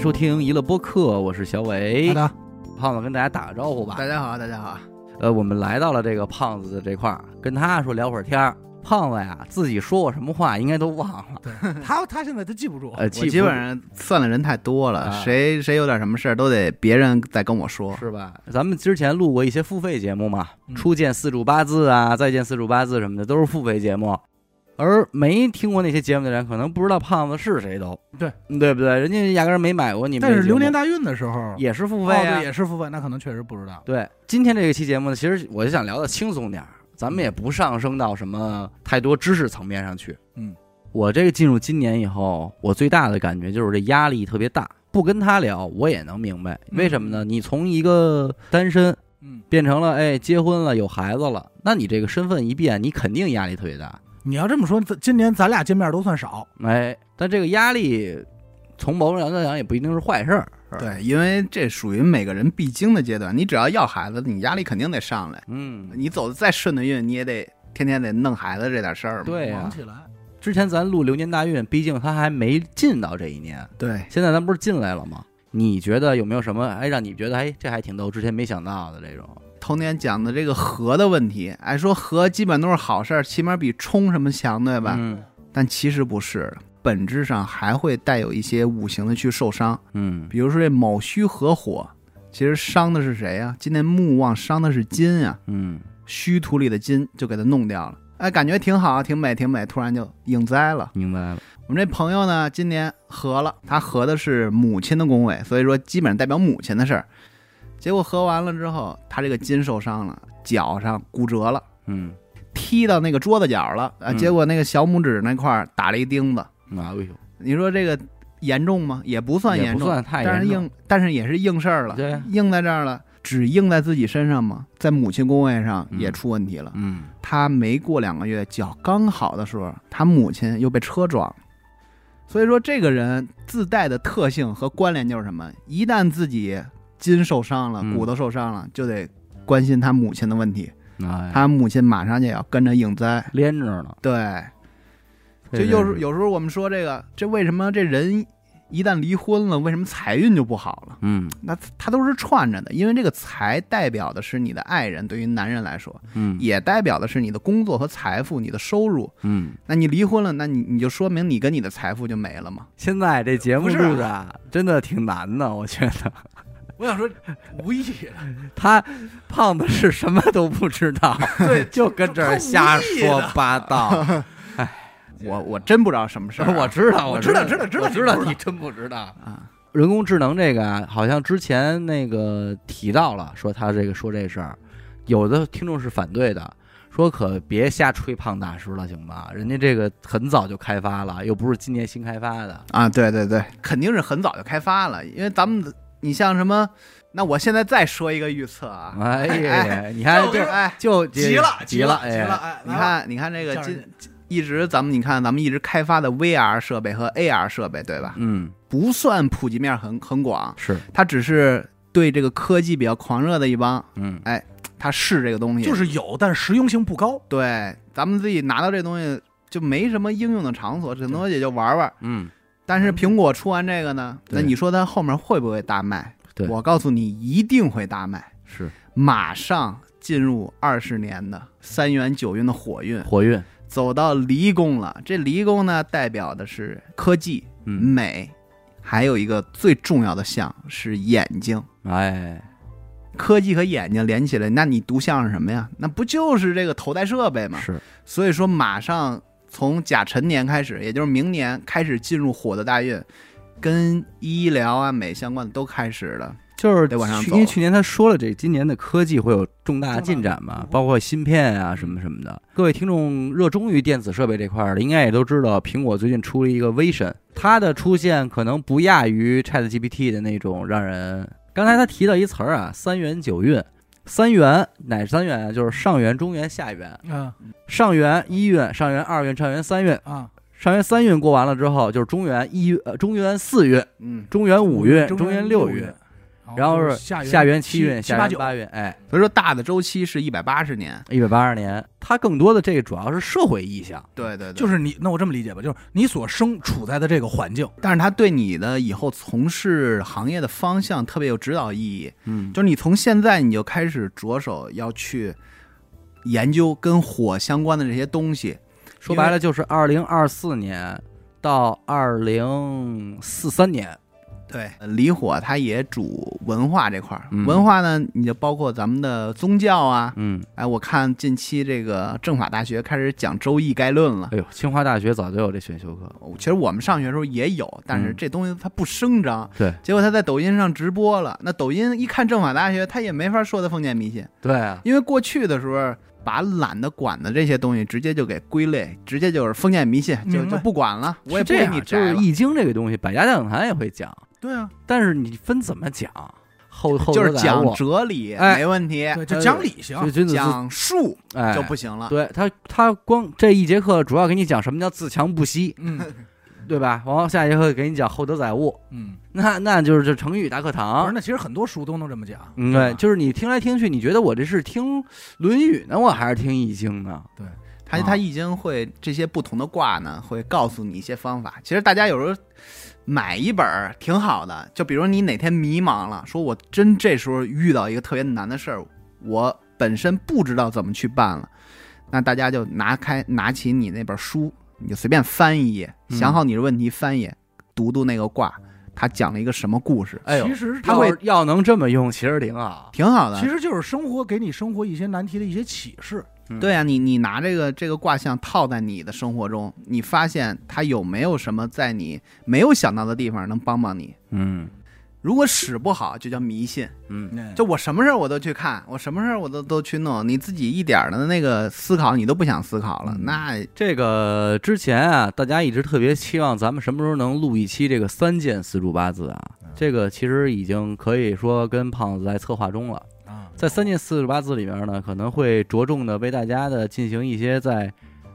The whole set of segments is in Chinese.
收听娱乐播客，我是小伟好。的，胖子跟大家打个招呼吧。大家好，大家好。呃，我们来到了这个胖子的这块儿，跟他说聊会儿天儿。胖子呀，自己说过什么话应该都忘了。对他他现在他记不住，呃，我基本上算的人太多了，啊谁谁有点什么事儿都得别人再跟我说。是吧？咱们之前录过一些付费节目嘛，嗯初见四柱八字啊，再见四柱八字什么的，都是付费节目。而没听过那些节目的人，可能不知道胖子是谁都对对不对？人家压根儿没买过你们。但是流年大运的时候也是付哦费啊，对，也是付费，那可能确实不知道。对，今天这一期节目呢，其实我就想聊的轻松点儿，咱们也不上升到什么太多知识层面上去。嗯，我这个进入今年以后，我最大的感觉就是这压力特别大。不跟他聊，我也能明白为什么呢？你从一个单身嗯，变成了哎结婚了有孩子了，那你这个身份一变，你肯定压力特别大。你要这么说，咱今年咱俩见面都算少。哎，但这个压力从某种角度来讲也不一定是坏事儿。对，因为这属于每个人必经的阶段。你只要要孩子，你压力肯定得上来。嗯，你走的再顺的运，你也得天天得弄孩子这点事儿嘛。对呀、忙起来，之前咱录流年大运，毕竟他还没进到这一年。对，现在咱不是进来了吗？你觉得有没有什么哎让你觉得哎这还挺逗，之前没想到的这种？头年讲的这个和的问题，哎，说和基本都是好事儿，起码比冲什么强，对吧？嗯但其实不是，本质上还会带有一些五行的去受伤。嗯比如说这卯戌合火，其实伤的是谁呀、今年木旺伤的是金呀、嗯虚土里的金就给它弄掉了。哎，感觉挺好，挺美，挺美，突然就应灾了。明白了。我们这朋友呢，今年合了，他合的是母亲的宫位，所以说基本上代表母亲的事儿。结果合完了之后，他这个筋受伤了，脚上骨折了，嗯踢到那个桌子角了，啊，嗯结果那个小拇指那块儿打了一钉子。啊，哎呦，你说这个严重吗？也不算严重，不算太但是。硬，但是也是硬事儿了。对呀硬在这儿了，只硬在自己身上吗？在母亲工位上也嗯出问题了。嗯他没过两个月，脚刚好的时候，他母亲又被车撞了。所以说，这个人自带的特性和关联就是什么？一旦自己筋受伤了，嗯骨头受伤了，就得关心他母亲的问题。哎，他母亲马上就要跟着应灾。连着呢。对，就这有时真是有时候我们说这个，这为什么这人一旦离婚了，为什么财运就不好了？嗯那他都是串着的，因为这个财代表的是你的爱人，对于男人来说，嗯也代表的是你的工作和财富、你的收入。嗯，那你离婚了，那你你就说明你跟你的财富就没了嘛？现在这节目是录的啊真的挺难的，我觉得。我想说无意义了。他胖子是什么都不知道，对，就跟这儿瞎说八道。我我真不知道什么事儿啊、我知道，我知知道知道知道知道你真不知道。啊，人工智能这个啊，好像之前那个提到了，说他这个说这事儿，有的听众是反对的，说可别瞎吹胖大师了，行吧？人家这个很早就开发了，又不是今年新开发的。啊，对对对，肯定是很早就开发了，因为咱们的你像什么，那我现在再说一个预测啊，哎哎呀，你看这哎，就急了急了急了哎！你看你看这个今一直咱们你看咱们一直开发的 VR 设备和 AR 设备，对吧？嗯，不算普及面很很广，是，它只是对这个科技比较狂热的一帮，嗯。哎他试这个东西，就是有，但实用性不高。对咱们自己拿到这东西就没什么应用的场所，顶多也就玩玩。嗯，但是苹果出完这个呢，那你说它后面会不会大卖？对我告诉你，一定会大卖，是马上进入二十年的三元九运的火运，火运，走到离宫了。这离宫呢，代表的是科技、嗯，美，还有一个最重要的象是眼睛。哎，科技和眼睛连起来，那你读像是什么呀？那不就是这个头戴设备吗？是，所以说，马上从甲辰年开始，也就是明年开始进入火的大运，跟医疗啊、美相关的都开始了。就是得往上走去因为去年他说了，这今年的科技会有重大进展嘛，包括芯片啊什么什么的。各位听众热衷于电子设备这块儿的，应该也都知道，苹果最近出了一个 Vision，它的出现可能不亚于 ChatGPT 的那种让人。刚才他提到一词儿啊，三元九运。三元哪三元啊？就是上元、中元、下元。啊上元一运、上元二运、上元三运。啊，上元三运过完了之后，就是中元一运、呃中元四运、嗯，中元五运、中中元六六运。然后是下下元七运、下七八九，元八运，哎，所以说大的周期是一百八十年。一百八十年，它更多的这个主要是社会意象。对对对，就是你，那我这么理解吧，就是你所生处在的这个环境，但是它对你的以后从事行业的方向特别有指导意义。嗯，就是你从现在你就开始着手要去研究跟火相关的这些东西。说白了就是二零二四年到二零四三年。对，离火它也主文化这块儿，嗯文化呢，你就包括咱们的宗教啊。嗯，哎，我看近期这个政法大学开始讲《周易概论》了。哎呦，清华大学早就有这选修课。其实我们上学的时候也有，但是嗯这东西它不声张。对结果他在抖音上直播了。那抖音一看政法大学，他也没法说他封建迷信，对啊，因为过去的时候把懒得管的这些东西直接就给归类，直接就是封建迷信，就就不管了，我也不给是这样，就是《你摘了。易经》这个东西，百家讲坛也会讲，对啊，但是你分怎么讲，后后就是讲哲理哎没问题，对，就讲理行就，君子讲术哎就不行了。对他，他光这一节课主要给你讲什么叫自强不息，嗯对吧？然后下节课给你讲厚德载物，嗯，那那就是这成语大课不是，堂。那其实很多书都能这么讲，嗯，对，就是你听来听去，你觉得我这是听《论语》呢，我还是听《易经》呢？啊他他易经会这些不同的卦呢，会告诉你一些方法。其实大家有时候买一本儿挺好的，就比如你哪天迷茫了，说我真这时候遇到一个特别难的事儿，我本身不知道怎么去办了，那大家就拿开拿起你那本书，你就随便翻一页，嗯想好你的问题，翻一页，读读那个卦，他讲了一个什么故事，哎呦其，实他会要要能这么用，其实挺好。挺好的。其实就是生活给你生活一些难题的一些启示，对啊，你你拿这个这个卦象套在你的生活中，你发现它有没有什么在你没有想到的地方能帮帮你？嗯如果使不好，就叫迷信。嗯，就我什么事儿我都去看，我什么事儿我都都去弄，你自己一点儿的那个思考你都不想思考了，嗯那这个之前啊，大家一直特别期望咱们什么时候能录一期这个三件四柱八字啊。这个其实已经可以说跟胖子在策划中了。啊，在三进四十八字里面呢，可能会着重的为大家的进行一些在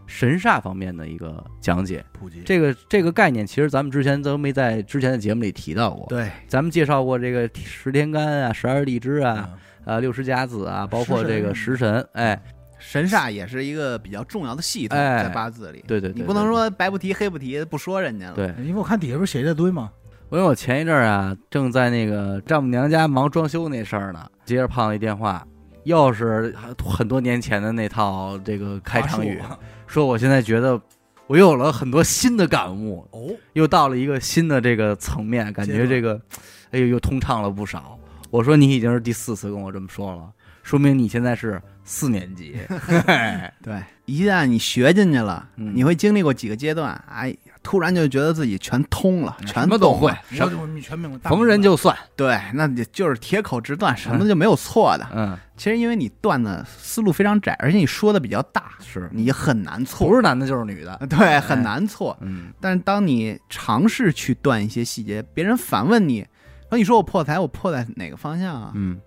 神煞方面的一个讲解。普及这个这个概念，其实咱们之前都没在之前的节目里提到过。对咱们介绍过这个十天干啊、十二地支啊、嗯呃六十甲子啊，包括这个食神。哎，神煞也是一个比较重要的系统，哎在八字里，对对对，你不能说白不提黑不提，不说人家了。对。因为我看底下不是写一大堆吗？因为我前一阵儿啊，正在那个丈母娘家忙装修那事儿呢，接着胖子一电话，又是很多年前的那套这个开场语，说我现在觉得我又有了很多新的感悟，哦，又到了一个新的这个层面，感觉这个，哎呦，又通畅了不少。我说你已经是第四次跟我这么说了，说明你现在是四年级。对，一旦你学进去了，嗯。你会经历过几个阶段，哎，突然就觉得自己全通了，全什么都会什么，你全明白，大逢人就算。对，那你就是铁口直断，什么就没有错的。嗯，其实因为你断的思路非常窄，而且你说的比较大，是你很难错，不是男的就是女的。对，很难错。嗯但是当你尝试去断一些细节，别人反问你，说你说我破财，我破在哪个方向啊？嗯，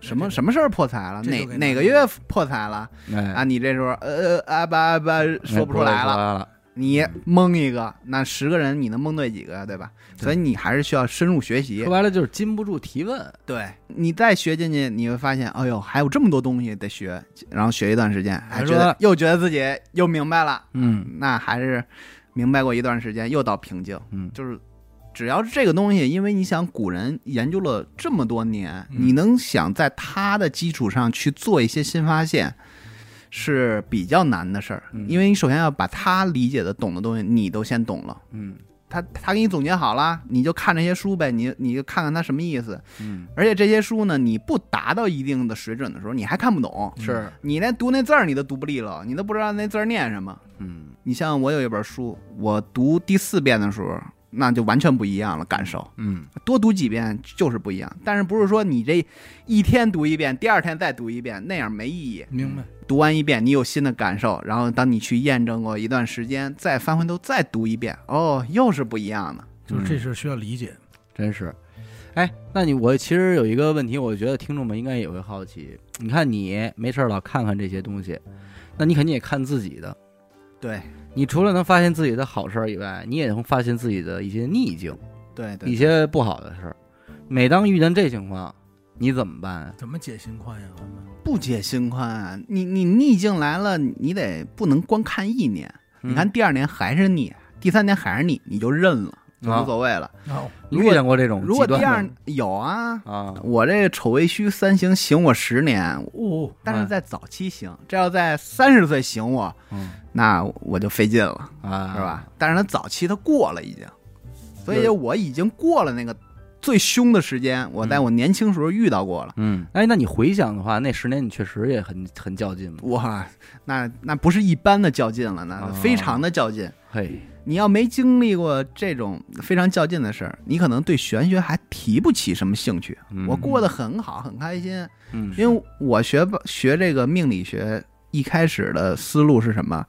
什么什么事儿破财了？哪哪个月破财了？哎，啊，你这时候呃呃啊吧吧说不出来了，了。你蒙一个，那十个人你能蒙对几个呀？对吧？所以你还是需要深入学习说。白了就是禁不住提问。对你再学进去，你会发现，哎呦，还有这么多东西得学，然后学一段时间，还还觉得说又觉得自己又明白了，嗯那还是明白过一段时间，又到瓶颈。嗯，就是只要是这个东西，因为你想古人研究了这么多年，嗯你能想在他的基础上去做一些新发现，是比较难的事儿。嗯因为你首先要把他理解的、懂的东西，你都先懂了。嗯他他给你总结好了，你就看这些书呗，你你就看看他什么意思。嗯，而且这些书呢，你不达到一定的水准的时候，你还看不懂。是你连读那字儿你都读不利落，你都不知道那字儿念什么。嗯你像我有一本书，我读第四遍的时候，那就完全不一样了，感受。嗯多读几遍就是不一样，但是不是说你这一天读一遍，第二天再读一遍，那样没意义。明白，读完一遍，你有新的感受，然后当你去验证过一段时间，再翻回头再读一遍，哦，又是不一样的。就是这是需要理解。真是。哎，那你我其实有一个问题，我觉得听众们应该也会好奇。你看你没事儿老看看这些东西，那你肯定也看自己的。对你除了能发现自己的好事儿以外，你也能发现自己的一些逆境，对对一些不好的事儿。每当遇见这情况，你怎么办？怎么解心宽呀？不解心宽啊！你你逆境来了，你得不能光看一年，嗯你看第二年还是逆，第三年还是逆，你就认了，无所谓了。哦，你遇见过这种如果第二有啊，啊，我这丑为虚三行行我十年，哦，但是在早期行，这要在三十岁行我，嗯那我就费劲了，啊，是吧？？但是他早期他过了已经，所以我已经过了那个最凶的时间，我在我年轻时候遇到过了。嗯，哎，那你回想的话，那十年你确实也很很较劲嘛。哇，那那不是一般的较劲了，那哦非常的较劲。嘿，你要没经历过这种非常较劲的事儿，你可能对玄学还提不起什么兴趣。嗯我过得很好，很开心，嗯因为我学吧学这个命理学，一开始的思路是什么？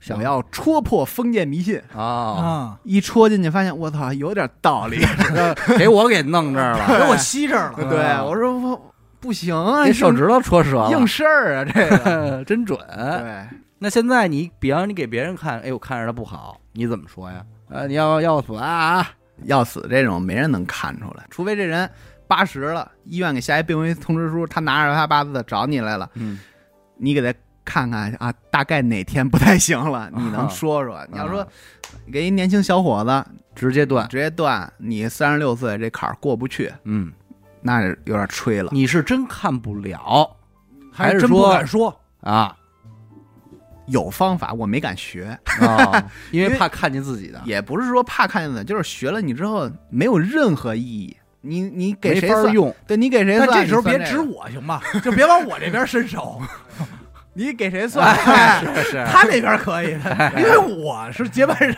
想要戳破封建迷信。啊，啊，一戳进去，发现我操，有点道理。给我给弄这儿了 给，我吸这儿了。对，啊我说我不行啊，你手指头戳折了，硬事儿啊，这个。真准。对，那现在你，比方你给别人看，哎，我看着他不好，你怎么说呀？呃，你要要死啊？要死这种没人能看出来，除非这人八十了，医院给下一病危通知书，他拿着他八字找你来了，嗯，你给他看看啊，大概哪天不太行了，你能说说？你要说给一年轻小伙子直接断。直接断，你三十六岁这坎儿过不去，嗯，那有点吹了。你是真看不了还是真不说敢说。啊有方法，我没敢学，啊？因为怕看见自己的，也不是说怕看见的，就是学了你之后没有任何意义。你你给谁算？用。对你给谁但算？这时候别指我行吗？就别往我这边伸手，你给谁算？哎是是，他那边可以的，因为我是接班人。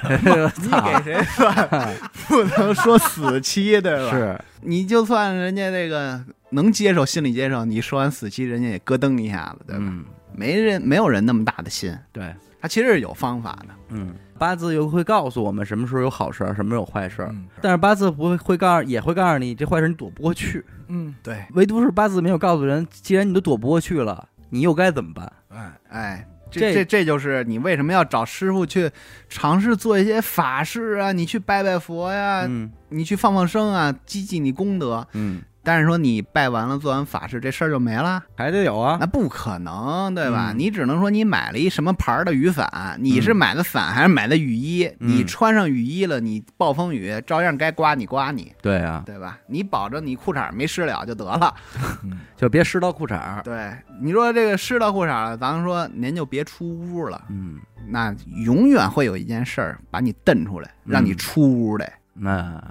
你给谁算？不能说死期，对吧？是你就算人家这个能接受，心理接受，你说完死期，人家也咯噔一下子，对吧？嗯，没人没有人那么大的心，对，他其实是有方法的。嗯，八字又会告诉我们什么时候有好事儿，什么时候有坏事儿。嗯但是八字不会会告诉，也会告诉你这坏事你躲不过去。嗯，对，唯独是八字没有告诉人，既然你都躲不过去了，你又该怎么办？哎，哎，这这这这就是你为什么要找师傅去尝试做一些法事啊？你去拜拜佛呀，嗯你去放放生啊，积积你功德。嗯，但是说你拜完了做完法事，这事儿就没了，还得有啊。那不可能，对吧？嗯你只能说你买了一什么牌儿的雨伞，你是嗯买的伞还是买的雨衣？嗯你穿上雨衣了，你暴风雨照样该刮你刮你，对啊，对吧？你保证你裤衩没湿了就得了。就别湿到裤衩儿。对，你说这个湿到裤衩了，咱们说您就别出屋了，嗯，那永远会有一件事儿把你蹬出来，让你嗯出屋来。那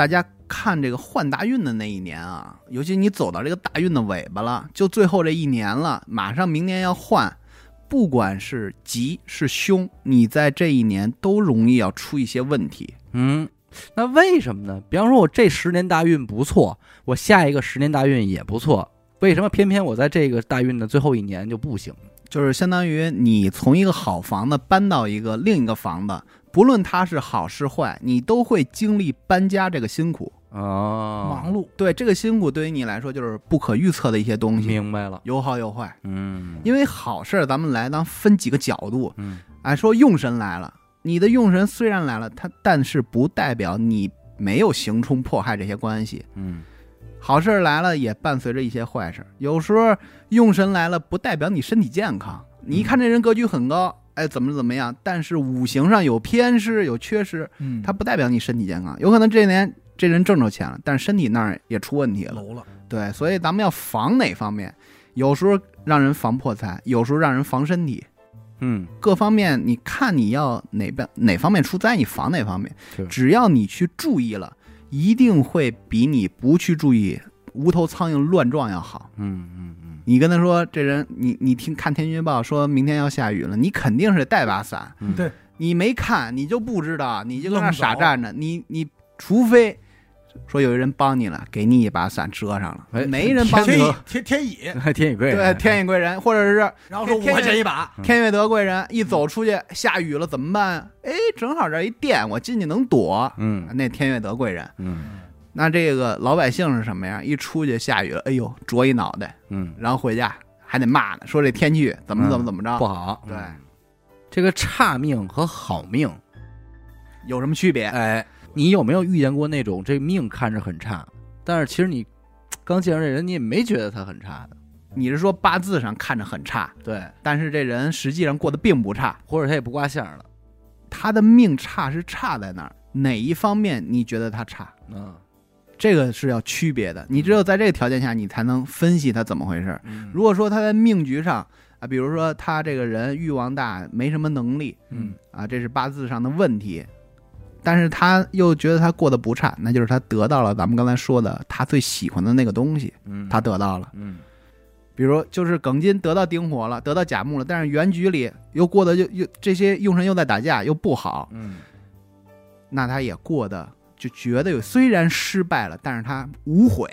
大家看这个换大运的那一年啊，尤其你走到这个大运的尾巴了，就最后这一年了，马上明年要换，不管是吉是凶，你在这一年都容易要出一些问题。嗯，那为什么呢？比方说，我这十年大运不错，我下一个十年大运也不错，为什么偏偏我在这个大运的最后一年就不行？就是相当于你从一个好房子搬到一个另一个房子，不论它是好是坏，你都会经历搬家这个辛苦。哦，忙碌，对这个辛苦，对于你来说就是不可预测的一些东西，明白了。有好有坏。嗯，因为好事儿，咱们来当分几个角度。嗯哎，说用神来了，你的用神虽然来了，它但是不代表你没有行冲迫害这些关系。嗯好事儿来了，也伴随着一些坏事儿。有时候用神来了，不代表你身体健康。你一看这人格局很高，哎，怎么怎么样，但是五行上有偏失、有缺失，嗯，它不代表你身体健康。有可能这年这人挣着钱了，但是身体那儿也出问题了。楼了，对，所以咱们要防哪方面？有时候让人防破财，有时候让人防身体。嗯，各方面，你看你要哪边哪方面出灾，你防哪方面。只要你去注意了，一定会比你不去注意无头苍蝇乱撞要好。嗯嗯嗯，你跟他说，这人你你听看天气预报说明天要下雨了，你肯定是得带把伞。嗯对，你没看，你就不知道，你就搁那傻站着。你你除非说有人帮你了，给你一把伞遮上了，哎没人帮你天乙，天天乙，天乙贵人对天乙贵人，或者是然后说天我这一把，嗯天悦德贵人一走出去下雨了怎么办？哎，正好这一电，我进去能躲。嗯那天悦德贵人，嗯那这个老百姓是什么呀？一出去下雨了，哎呦，啄一脑袋，嗯，然后回家还得骂呢，说这天气怎么怎么怎么着，不好。对嗯，这个差命和好命，有什么区别？哎，你有没有遇见过那种这命看着很差，但是其实你刚见着这人，你也没觉得他很差的，你是说八字上看着很差，对，但是这人实际上过得并不差，或者他也不挂相了，他的命差是差在哪儿？哪一方面你觉得他差？嗯这个是要区别的。你只有在这个条件下，你才能分析他怎么回事。嗯如果说他在命局上啊，比如说他这个人欲望大，没什么能力嗯啊，这是八字上的问题。但是他又觉得他过得不差，那就是他得到了咱们刚才说的他最喜欢的那个东西，嗯，他得到了。嗯比如就是耿金得到丁火了，得到甲木了，但是原局里又过得又又这些用神又在打架，又不好，嗯那他也过得就觉得有虽然失败了，但是他无悔，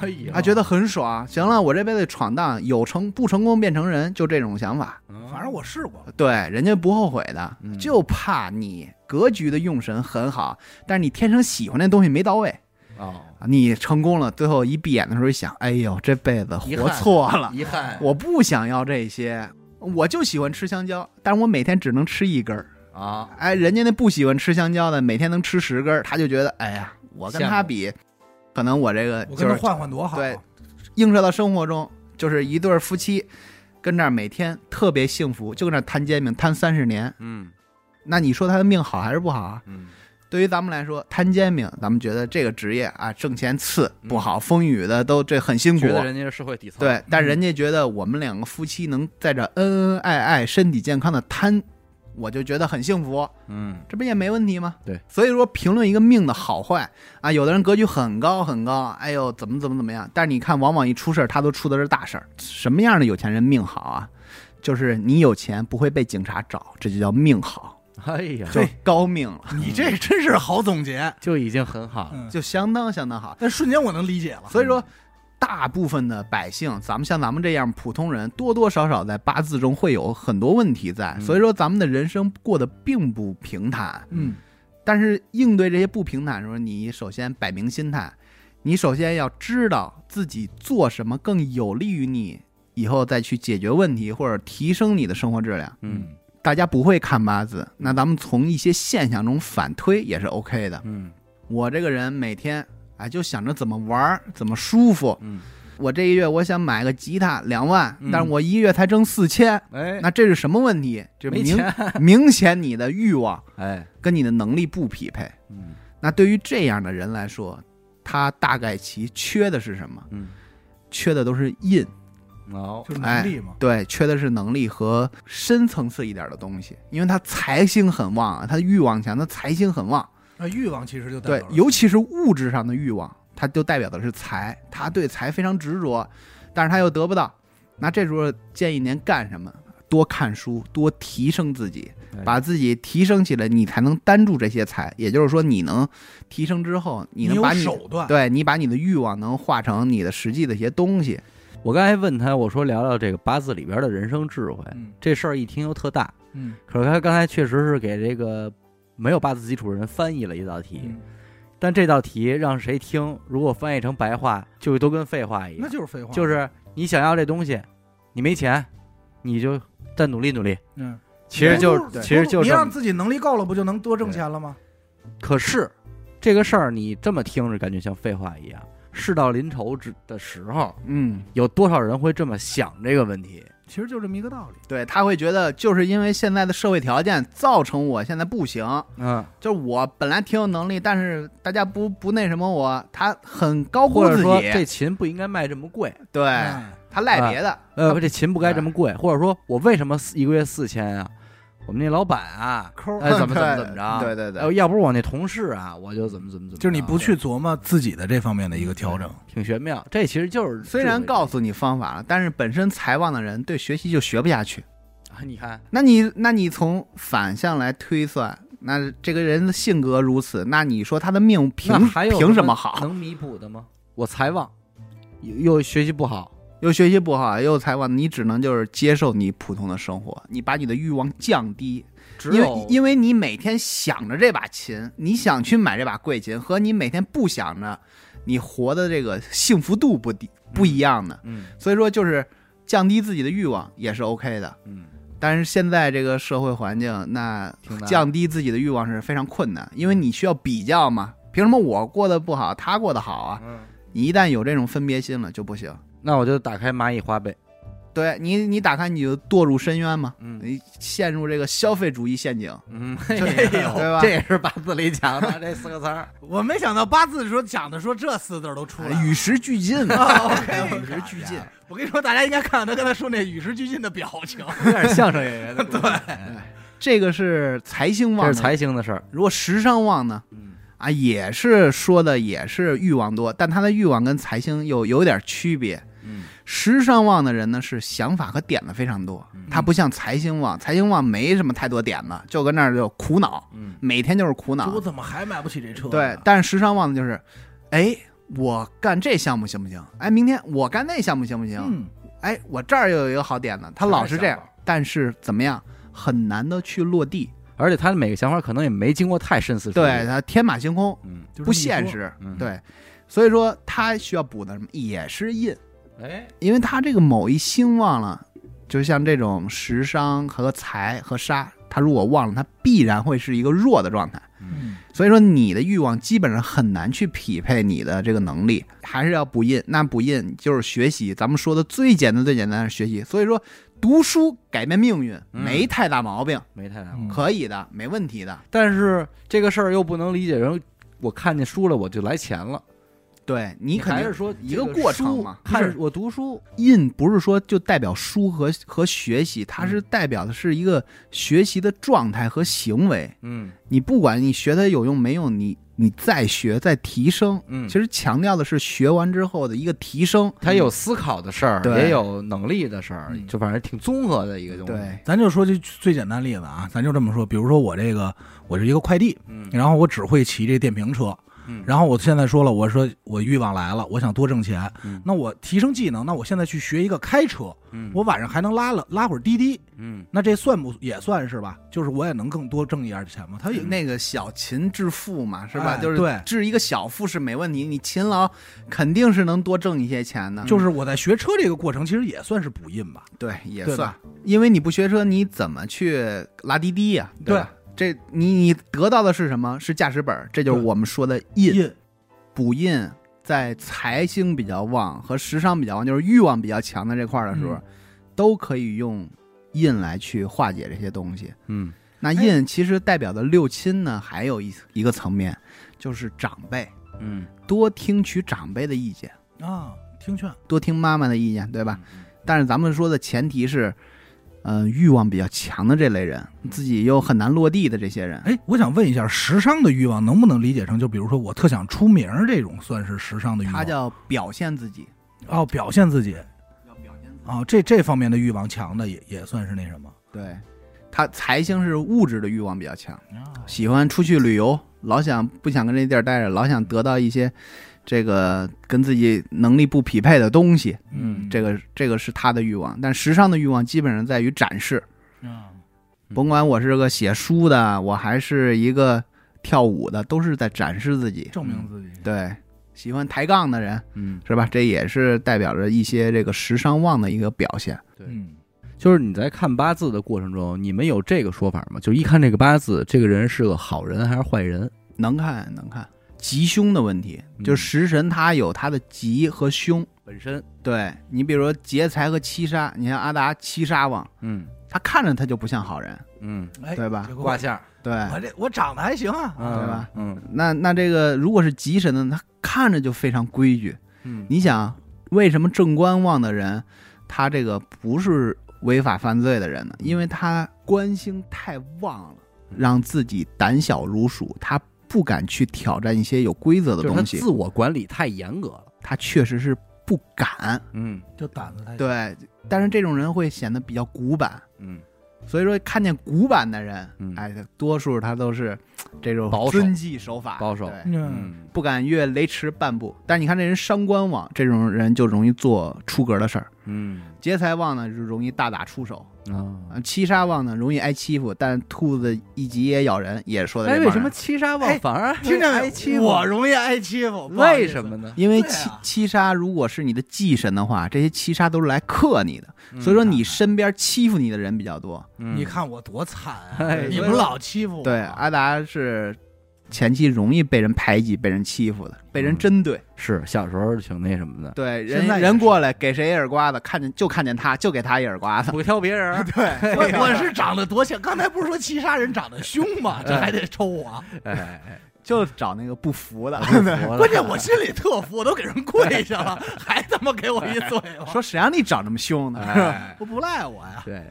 哎呀，他觉得很爽。行了，我这辈子闯荡有成不成功变成人，就这种想法。嗯。反正我试过，对，人家不后悔的，嗯。就怕你格局的用神很好，但是你天生喜欢那东西没到位。哦，啊。你成功了，最后一闭眼的时候一想，哎呦，这辈子活遗憾错了，遗憾。我不想要这些，我就喜欢吃香蕉，但是我每天只能吃一根儿。啊，哎，人家那不喜欢吃香蕉的，每天能吃十根儿，他就觉得，哎呀，我跟他比，可能我这个我跟他就是换换多好。啊对映射到生活中，就是一对儿夫妻跟那儿每天特别幸福，就跟那摊煎饼摊三十年，嗯那你说他的命好还是不好啊？嗯对于咱们来说，摊煎饼，咱们觉得这个职业啊，挣钱次嗯不好，风雨的都这很辛苦觉。得人家是社会底层，对，但人家觉得我们两个夫妻能在这恩恩爱爱、身体健康的摊，我就觉得很幸福，嗯这不也没问题吗？对，所以说评论一个命的好坏啊，有的人格局很高很高，哎呦怎么怎么怎么样，但是你看，往往一出事儿，他都出的是大事儿。什么样的有钱人命好啊？就是你有钱不会被警察找，这就叫命好，哎呀，就高命了，你这真是好总结，就已经很好了，嗯，就相当相当好。但瞬间我能理解了。所以说，大部分的百姓，咱们像咱们这样普通人，多多少少在八字中会有很多问题在。嗯所以说，咱们的人生过得并不平坦。嗯，但是应对这些不平坦的时候，你首先摆明心态，你首先要知道自己做什么更有利于你以后再去解决问题或者提升你的生活质量。嗯大家不会看八字，那咱们从一些现象中反推也是 OK 的。嗯我这个人每天哎就想着怎么玩，怎么舒服。嗯，我这一月我想买个吉他两万，嗯但是我一月才挣四千，哎，那这是什么问题？这明没钱，明显你的欲望 哎，跟你的能力不匹配。嗯那对于这样的人来说，他大概其缺的是什么？嗯，缺的都是印，哦，就是能力嘛。对，缺的是能力和深层次一点的东西，因为他财星很旺啊，他欲望强，他财星很旺。那欲望其实就代对尤其是物质上的欲望，它就代表的是财，他对财非常执着，但是他又得不到。那这时候建议您干什么？多看书，多提升自己，哎把自己提升起来，你才能担住这些财。也就是说，你能提升之后，你能有把你手段，对你把你的欲望能化成你的实际的一些东西。我刚才问他，我说聊聊这个八字里边的人生智慧，嗯这事儿一听又特大，嗯可是他刚才确实是给这个没有八字基础的人翻译了一道题，嗯，但这道题让谁听，如果翻译成白话，就都跟废话一样那。就是废话，就是你想要这东西，你没钱，你就再努力努力。嗯，其实就不其实就是你，让自己能力够了，不就能多挣钱了吗？可是这个事儿你这么听着感觉像废话一样。事到临头之的时候，嗯，有多少人会这么想这个问题？其实就这么一个道理。对他会觉得就是因为现在的社会条件造成我现在不行，嗯，就是我本来挺有能力，但是大家不不那什么我，他很高估或者自己，说这琴不应该卖这么贵，对嗯。他赖别的，呃，这琴不该这么贵，或者说我为什么四一个月四千啊？我们那老板啊，抠哎，怎么怎么怎么着？对对对哎要不是我那同事啊，我就怎么怎么怎么。就是你不去琢磨自己的这方面的一个调整，挺玄妙。这其实就是虽然告诉你方法了，但是本身财旺的人对学习就学不下去。啊，你看，那你那你从反向来推算，那这个人的性格如此，那你说他的命凭还有凭什么好？能弥补的吗？我财旺，又又学习不好，又学习不好，又才华，你只能就是接受你普通的生活，你把你的欲望降低，因为因为你每天想着这把琴，你想去买这把贵琴，和你每天不想着，你活的这个幸福度不低不一样的。嗯所以说，就是降低自己的欲望也是 OK 的。嗯，但是现在这个社会环境，那降低自己的欲望是非常困难，因为你需要比较嘛。凭什么我过得不好，他过得好啊？嗯，你一旦有这种分别心了就不行。那我就打开蚂蚁花呗。对你，你打开你就堕入深渊嘛，嗯你陷入这个消费主义陷阱，嗯，对吧这也是八字里讲的这四个词儿。我没想到八字说讲的说这四字都出来了。与时俱进 嘛。啊 OK，与时俱进。我跟你说，大家应该看看他刚才说那与时俱进的表情。有点相声演员的对，这个是财星旺，这是。财星的事儿。如果时尚旺呢？嗯啊，也是说的也是欲望多，但他的欲望跟财星有有点区别。嗯时尚旺的人呢，是想法和点子非常多，他不像财星旺，财星旺没什么太多点子，就跟那儿就苦恼，嗯每天就是苦恼我。怎么还买不起这车？对，，但是时尚旺的就是，哎，我干这项目行不行？哎，明天我干那项目行不行？嗯，哎，我这儿又有一个好点子，他老是这样，但是怎么样，很难的去落地。而且他的每个想法可能也没经过太深思熟虑。对他天马行空，嗯，不。现实。嗯对，所以说他需要补的什么也是印，哎，因为他这个某一星旺了，就像这种食伤和财和杀，他如果旺了，他必然会是一个弱的状态。嗯，所以说你的欲望基本上很难去匹配你的这个能力，还是要补印。那补印就是学习，咱们说的最简单最简单的是学习。所以说读书改变命运嗯没太大毛病，没太大。嗯可以的，没问题的。但是这个事儿又不能理解成我看见书了我就来钱了。对你肯定还是说一个过程嘛看我读书，印不是说就代表书和和学习，它是代表的是一个学习的状态和行为。嗯你不管你学它有用没用，你你再学再提升，嗯，其实强调的是学完之后的一个提升。它有思考的事儿，对也有能力的事儿，嗯就反正挺综合的一个东西。对，咱就说句最简单例子啊，咱就这么说，比如说我这个我是一个快递，嗯然后我只会骑这电瓶车，嗯，然后我现在说了，我说我欲望来了，我想多挣钱，嗯那我提升技能，那我现在去学一个开车，嗯我晚上还能拉了拉会儿滴滴，嗯那这算不也算是吧？就是我也能更多挣一点钱嘛。他也那个小勤致富嘛，是吧？就是哎对致一个小富是没问题，你勤劳肯定是能多挣一些钱的。就是我在学车这个过程，其实也算是补印吧。对，也算，因为你不学车，你怎么去拉滴滴呀、对吧？这你你得到的是什么？是驾驶本儿，这就是我们说的印印，补印，在财星比较旺和时伤比较旺，就是欲望比较强的这块儿的时候，嗯都可以用印来去化解这些东西。嗯那印其实代表的六亲呢，还有一一个层面，就是长辈，嗯，多听取长辈的意见，啊，听劝，多听妈妈的意见，对吧？嗯？但是咱们说的前提是，嗯、欲望比较强的这类人，自己又很难落地的这些人，哎，我想问一下，时尚的欲望能不能理解成，就比如说我特想出名这种，算是时尚的欲望？他叫表现自己，哦，表现自己要表现自己。哦，这这方面的欲望强的也也算是那什么对，他财星是物质的欲望比较强，啊？喜欢出去旅游，老想不想跟这地儿待着，老想得到一些这个跟自己能力不匹配的东西。嗯这个这个是他的欲望，但时尚的欲望基本上在于展示。啊，甭管我是个写书的，我还是一个跳舞的，都是在展示自己。证明自己。对，喜欢抬杠的人嗯，是吧？这也是代表着一些这个时尚旺的一个表现。对嗯，就是你在看八字的过程中，你们有这个说法吗？就一看这个八字，这个人是个好人还是坏人？能看能看，吉凶的问题，嗯就是食神他有他的吉和凶。本身，对你比如说劫财和七杀，你像阿达七杀旺，嗯他看着他就不像好人，嗯，哎，对吧这个卦象，对。我这我长得还行啊，嗯对吧？嗯那那这个如果是吉神呢，他看着就非常规矩。嗯，你想，为什么正官旺的人，他这个不是违法犯罪的人呢？因为他官星太旺了，让自己胆小如鼠，他不敢去挑战一些有规则的东西。自，我管理太严格了。他确实是不敢。嗯。就胆子太小。对，但是这种人会显得比较古板。嗯。所以说，看见古板的人，嗯。哎，多数他都是这种保守。遵纪守法、保守。对。嗯，嗯。不敢越雷池半步。但是你看这人伤官网，这种人就容易做出格的事儿；嗯劫财旺呢，就容易大打出手；啊。啊，七杀旺呢，容易挨欺负。但兔子一急也咬人，也说的哎，为什么七杀旺哎反而听见没挨欺负？我容易挨欺负，为什么？呢？因为七、啊七杀如果是你的忌神的话，这些七杀都是来克你的，嗯所以说你身边欺负你的人比较多。嗯你看我多惨啊！哎你们老欺负我。对，阿达是前期容易被人排挤、被人欺负的，被人针对。是小时候挺那什么的，对，人人过来给谁一耳刮子，看见就看见他，就给他一耳刮子。不挑别人。对，我我是长得多像，刚才不是说七杀人长得凶吗？这还得抽我。哎哎，哎就找那个不服的。关键我心里特服，我都给人跪下了，还他妈给我一嘴巴，说谁让你长这么凶呢？是吧？哎，我不赖我呀。对，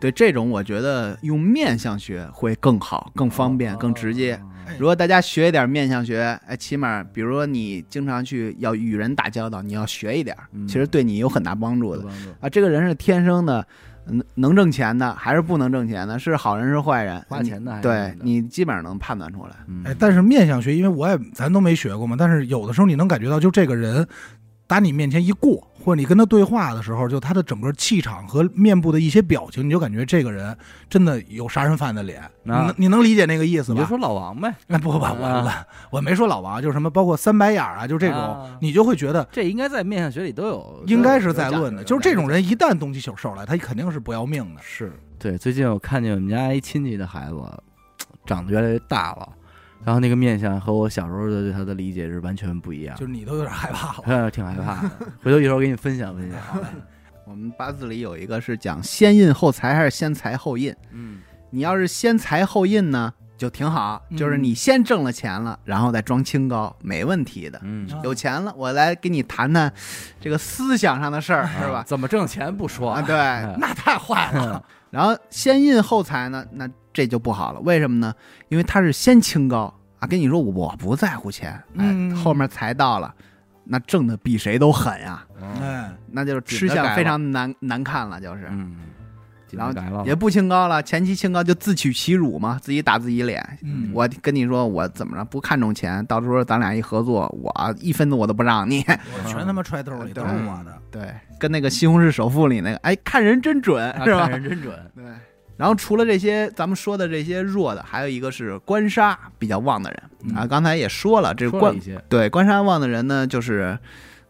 对，这种我觉得用面相学会更好、更方便、更直接。哎如果大家学一点面相学，哎，起码比如说你经常去要与人打交道，你要学一点，嗯其实对你有很大帮助的啊。这个人是天生的，能能挣钱的，还是不能挣钱的？是好人是坏人？花钱的还是对你基本上能判断出来。嗯哎，但是面相学，因为我也咱都没学过嘛，但是有的时候你能感觉到，就这个人打你面前一过，或者你跟他对话的时候，就他的整个气场和面部的一些表情，你就感觉这个人真的有杀人犯的脸。你啊能你能理解那个意思吧？你就说老王呗，哎，不不不，不啊我我没说老王，就是什么，包括三白眼啊，就这种，啊你就会觉得这应该在面相学里都有，应该是在论的。就是这种人一旦动起手手来，他肯定是不要命的。是对。最近我看见我们家一亲戚的孩子长得越来越大了，然后那个面相和我小时候的对他的理解是完全不一样，就是你都有点害怕了。呃 挺害怕的。回头一会儿我给你分享分享。我们八字里有一个是讲先印后财还是先财后印。嗯你要是先财后印呢，就挺好，嗯就是你先挣了钱了，然后再装清高，没问题的。嗯，啊有钱了，我来跟你谈谈这个思想上的事儿，是吧？怎么挣钱不说啊，对。哎 那太坏了，然后先印后财呢，那这就不好了。为什么呢？因为他是先清高啊，跟你说我不在乎钱，哎，嗯后面才到了，那挣的比谁都狠呀，嗯哎，那就是吃相非常难难看了，就是。嗯，然后改了也不清高了，前期清高就自取其辱嘛，自己打自己脸。嗯我跟你说，我怎么着不看重钱，到时候咱俩一合作，我一分子我都不让你。我全他妈揣兜里，都是我的。对，跟那个《西红柿首富》里那个，哎，看人真准，啊是吧看？人真准。对。然后除了这些咱们说的这些弱的，还有一个是官杀比较旺的人、嗯啊。刚才也说了，这个官对官杀旺的人呢，就是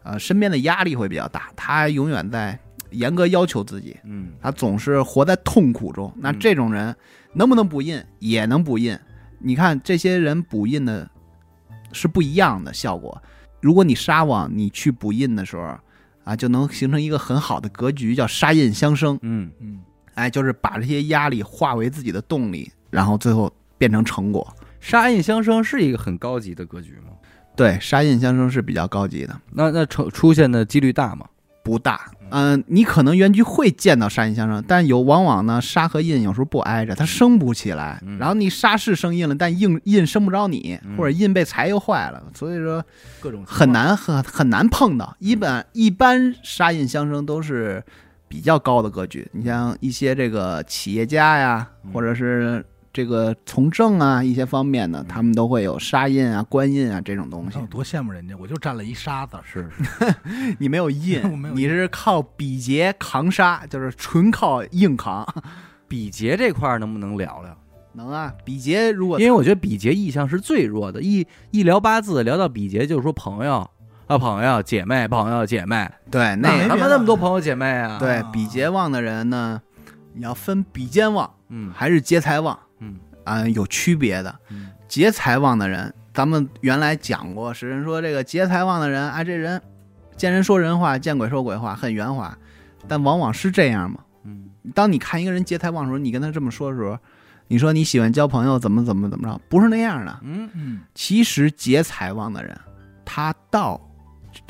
呃身边的压力会比较大，他永远在严格要求自己，嗯他总是活在痛苦中。那嗯这种人能不能补印？也能补印。你看这些人补印的是不一样的效果。如果你杀旺，你去补印的时候啊，就能形成一个很好的格局，叫杀印相生。嗯嗯，哎，就是把这些压力化为自己的动力，然后最后变成成果。杀印相生是一个很高级的格局吗？对，杀印相生是比较高级的，那那出出现的几率大吗？不大。嗯、你可能原局会见到杀印相生，但有往往呢，杀和印有时候不挨着，它生不起来。嗯然后你杀是生印了，但印印生不着你，嗯或者印被财又坏了，所以说各种很难很很难碰到。一般一般杀印相生都是比较高的格局。你像一些这个企业家呀，嗯或者是这个从政啊一些方面的，他们都会有沙印啊、官印啊这种东西。多羡慕人家，我就占了一沙子。是 你没有印 有，印你是靠比劫扛沙，就是纯靠硬扛。比劫这块能不能聊聊？能啊，比劫如果因为我觉得比劫意向是最弱的，一一聊八字聊到比劫就是说朋友啊朋友姐妹朋友姐妹，对那那他妈那么多朋友姐妹啊？对啊比劫旺的人呢，你要分比肩旺嗯还是劫财旺嗯啊、有区别的。嗯劫财旺的人，咱们原来讲过，是人说这个劫财旺的人，啊，这人见人说人话，见鬼说鬼话，很圆滑，但往往是这样嘛？嗯当你看一个人劫财旺的时候，你跟他这么说的时候，你说你喜欢交朋友，怎么怎么怎么着，不是那样的。嗯嗯，其实劫财旺的人，他倒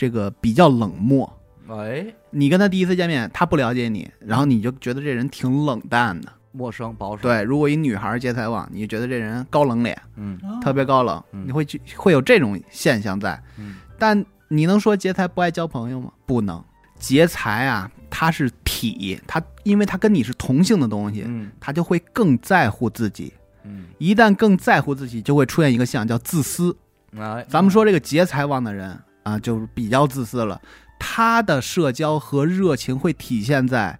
这个比较冷漠。哎，你跟他第一次见面，他不了解你，然后你就觉得这人挺冷淡的。陌生保守，对，如果一女孩劫财旺，你觉得这人高冷脸，嗯特别高冷，嗯你会去会有这种现象在。嗯但你能说劫财不爱交朋友吗？不能。劫财啊，他是体，他因为他跟你是同性的东西，嗯他就会更在乎自己。嗯，一旦更在乎自己，就会出现一个象叫自私。哎，咱们说这个劫财旺的人啊，就是比较自私了。他的社交和热情会体现在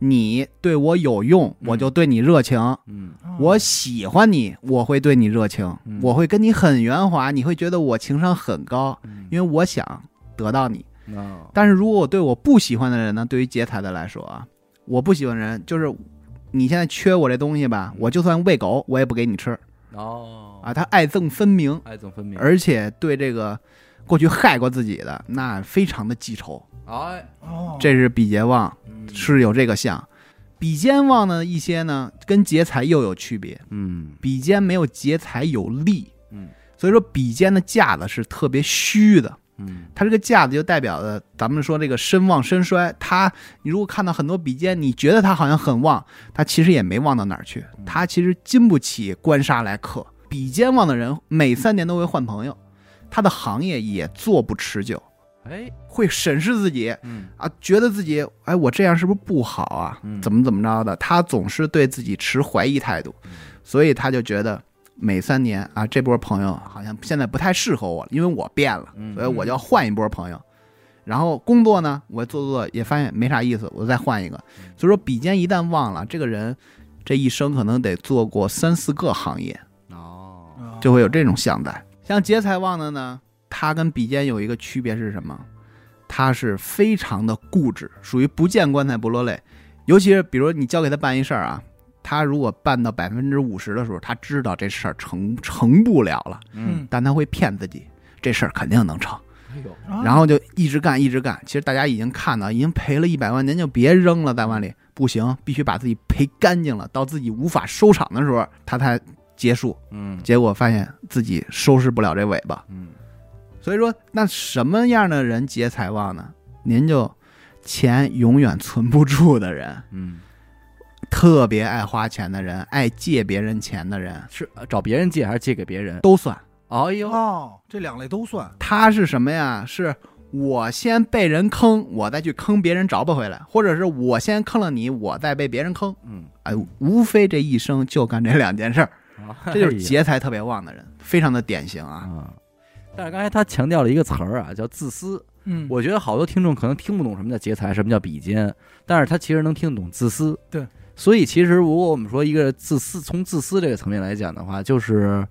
你对我有用，我就对你热情；嗯我喜欢你，我会对你热情，嗯我会跟你很圆滑，你会觉得我情商很高，嗯因为我想得到你。哦但是如果我对我不喜欢的人呢，对于劫财的来说啊，我不喜欢人就是你现在缺我这东西吧，我就算喂狗，我也不给你吃。哦，啊，他爱憎分明，爱憎分明，而且对这个过去害过自己的那非常的记仇。哎，哦，这是比劫旺，嗯是有这个相。比肩旺呢一些呢，跟劫财又有区别。嗯比肩没有劫财有利，嗯所以说比肩的架子是特别虚的。嗯它这个架子就代表的，咱们说这个身旺身衰。它，你如果看到很多比肩，你觉得它好像很旺，它其实也没旺到哪儿去。它其实经不起官杀来克。比肩旺的人每三年都会换朋友，他的行业也做不持久，哎会审视自己嗯啊，觉得自己哎，我这样是不是不好啊？嗯怎么怎么着的？他总是对自己持怀疑态度，所以他就觉得每三年啊，这波朋友好像现在不太适合我了，因为我变了，嗯所以我就要换一波朋友。然后工作呢，我做做也发现没啥意思，我再换一个。所以说，比肩一旦忘了，这个人这一生可能得做过三四个行业，哦啊就会有这种相在。像劫财旺的呢，他跟比肩有一个区别是什么？他是非常的固执，属于不见棺材不落泪。尤其是比如你交给他办一事儿啊，他如果办到百分之五十的时候，他知道这事儿成成不了了，嗯，但他会骗自己，这事儿肯定能成，然后就一直干，一直干。其实大家已经看到，已经赔了一百万，您就别扔了在碗里，不行，必须把自己赔干净了，到自己无法收场的时候，他才结束。嗯结果发现自己收拾不了这尾巴，嗯所以说，那什么样的人劫财旺呢？您就钱永远存不住的人，嗯，特别爱花钱的人，爱借别人钱的人是呃找别人借还是借给别人？都算。哎呦，哦，这两类都算。他是什么呀？是我先被人坑，我再去坑别人找不回来，或者是我先坑了你，我再被别人坑。嗯，哎，无非这一生就干这两件事儿，这就是劫财特别旺的人，非常的典型啊。啊。但是刚才他强调了一个词儿啊，叫自私。嗯，我觉得好多听众可能听不懂什么叫劫财，什么叫比肩，但是他其实能听得懂自私。对，所以其实如果我们说一个自私，从自私这个层面来讲的话，就是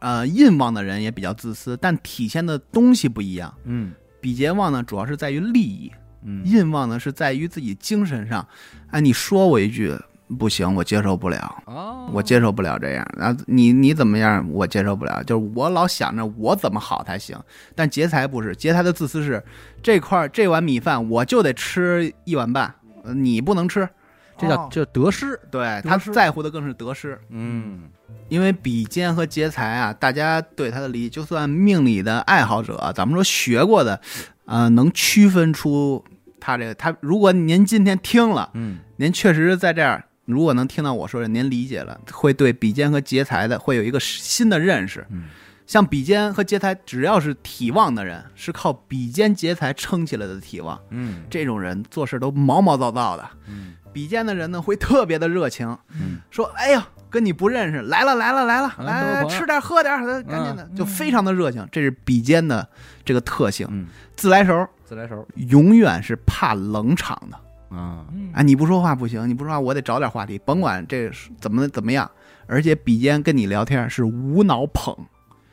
呃，印旺的人也比较自私，但体现的东西不一样。嗯比劫旺呢，主要是在于利益；嗯印旺呢，是在于自己精神上。哎，你说我一句不行，我接受不了，哦，我接受不了这样。然后你你怎么样，我接受不了。就是我老想着我怎么好才行。但劫财不是，劫财的自私是这块儿这碗米饭我就得吃一碗半，呃你不能吃。这叫哦这得失。对他在乎的更是得失。嗯因为比肩和劫财啊，大家对他的理解，就算命理的爱好者，咱们说学过的，呃，能区分出他这个他。如果您今天听了，嗯您确实在这儿，如果能听到我说的，您理解了，会对比肩和劫财的会有一个新的认识。嗯。像比肩和劫财，只要是体旺的人，是靠比肩劫财撑起来的体旺，嗯。这种人做事都毛毛躁躁的。嗯。比肩的人呢，会特别的热情，嗯。说：“哎呀，跟你不认识，来了来了来了，嗯来来吃点喝点，赶紧的，嗯。就非常的热情。这是比肩的这个特性。嗯，自来熟自来熟永远是怕冷场的啊，嗯啊！你不说话不行，你不说话我得找点话题，甭管这是怎么怎么样。而且比肩跟你聊天是无脑捧，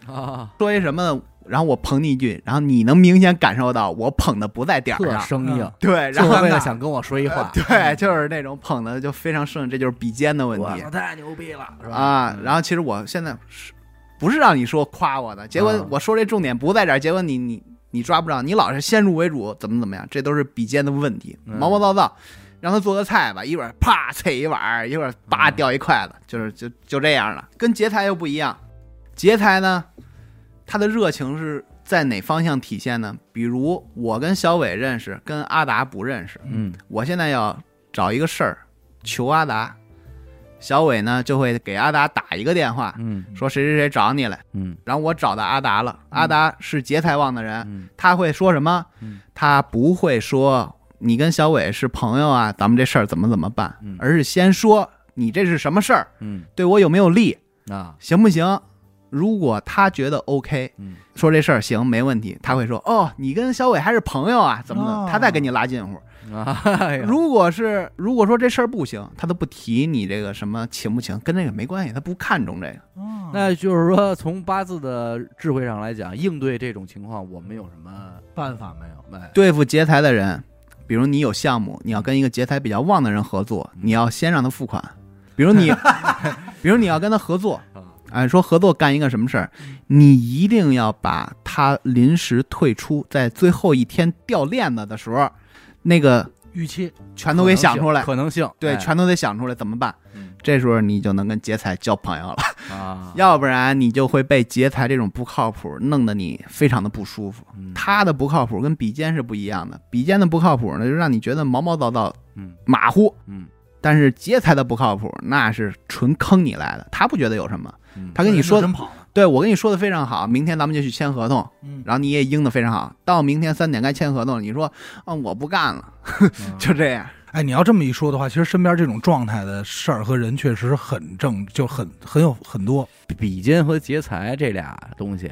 啊，说一什么呢，然后我捧你一句，然后你能明显感受到我捧的不在点儿特上，生硬，对，然后呢想跟我说一话。对，就是那种捧的就非常生，这就是比肩的问题。我，太牛逼了，是吧？啊，嗯然后其实我现在是不是让你说夸我的，结果啊我说这重点不在这儿，结果你你你抓不着，你老是先入为主，怎么怎么样，这都是比肩的问题，嗯毛毛躁躁。让他做个菜吧，一会儿啪啐一碗，一会儿叭嗯掉一筷子，就是就就这样了。跟劫财又不一样，劫财呢，他的热情是在哪方向体现呢？比如我跟小伟认识，跟阿达不认识，嗯我现在要找一个事儿求阿达，小伟呢就会给阿达打一个电话，嗯说谁谁谁找你来，嗯。然后我找到阿达了，阿达是劫财旺的人，嗯。他会说什么？嗯？他不会说你跟小伟是朋友啊，咱们这事儿怎么怎么办？嗯，而是先说你这是什么事儿，嗯。对我有没有利，啊。行不行？如果他觉得 OK，嗯。说这事儿行没问题，他会说哦，你跟小伟还是朋友啊，怎么怎么，哦。他再跟你拉近乎。啊，哎呀如果是如果说这事儿不行，他都不提你这个什么情不情，跟这个没关系，他不看重这个。哦那就是说，从八字的智慧上来讲，应对这种情况，我们有什么办法没有？哎，对付劫财的人，比如你有项目，你要跟一个劫财比较旺的人合作，你要先让他付款。比如你，比如你要跟他合作，啊哎，说合作干一个什么事儿，你一定要把他临时退出，在最后一天掉链子的时候，那个预期全都给想出来，可能性，对，哎。全都得想出来怎么办。嗯。这时候你就能跟劫财交朋友了，啊，要不然你就会被劫财这种不靠谱弄得你非常的不舒服。嗯。他的不靠谱跟比肩是不一样的，比肩的不靠谱呢，就让你觉得毛毛躁躁、嗯。马虎。嗯。但是劫财的不靠谱，那是纯坑你来的，他不觉得有什么。嗯，他跟你说人就真跑了，对我跟你说的非常好，明天咱们就去签合同，嗯，然后你也应的非常好。到明天三点该签合同，你说，嗯，我不干了，嗯就这样。哎，你要这么一说的话，其实身边这种状态的事儿和人确实很正，就很很有很多。比肩和劫财这俩东西，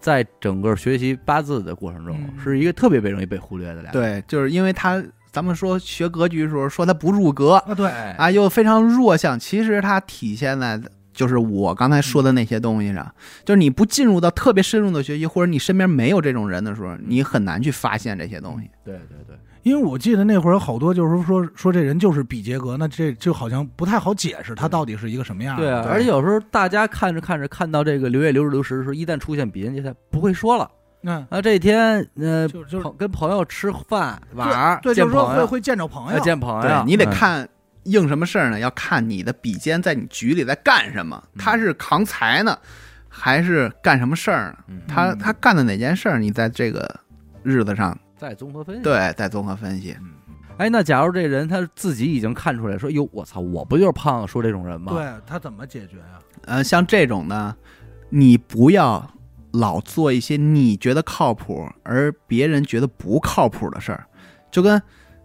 在整个学习八字的过程中，嗯是一个特别被容易被忽略的俩。对，就是因为他，咱们说学格局的时候说他不入格啊，对，哎，啊，又非常弱项，其实它体现在就是我刚才说的那些东西上，就是你不进入到特别深入的学习，或者你身边没有这种人的时候，你很难去发现这些东西。对对对，因为我记得那会儿有好多就是说说这人就是比杰格，那这就好像不太好解释他到底是一个什么样的。对啊，对。而且有时候大家看着看着看到这个流月流日流时的时候，一旦出现比人杰他，不会说了。嗯，啊，这一天呃，就就是跟朋友吃饭玩儿，对，见就是说，会会见着朋呃友，见朋友，对你得嗯。看应什么事儿呢？要看你的笔尖在你局里在干什么，他是扛财呢，还是干什么事儿他他干的哪件事儿，你在这个日子上再综合分析。对再综合分析。哎，那假如这人他自己已经看出来说，哟，我操，我不就是胖子说这种人吗？，对他怎么解决呀？呃，像这种呢，你不要老做一些你觉得靠谱而别人觉得不靠谱的事儿，就跟。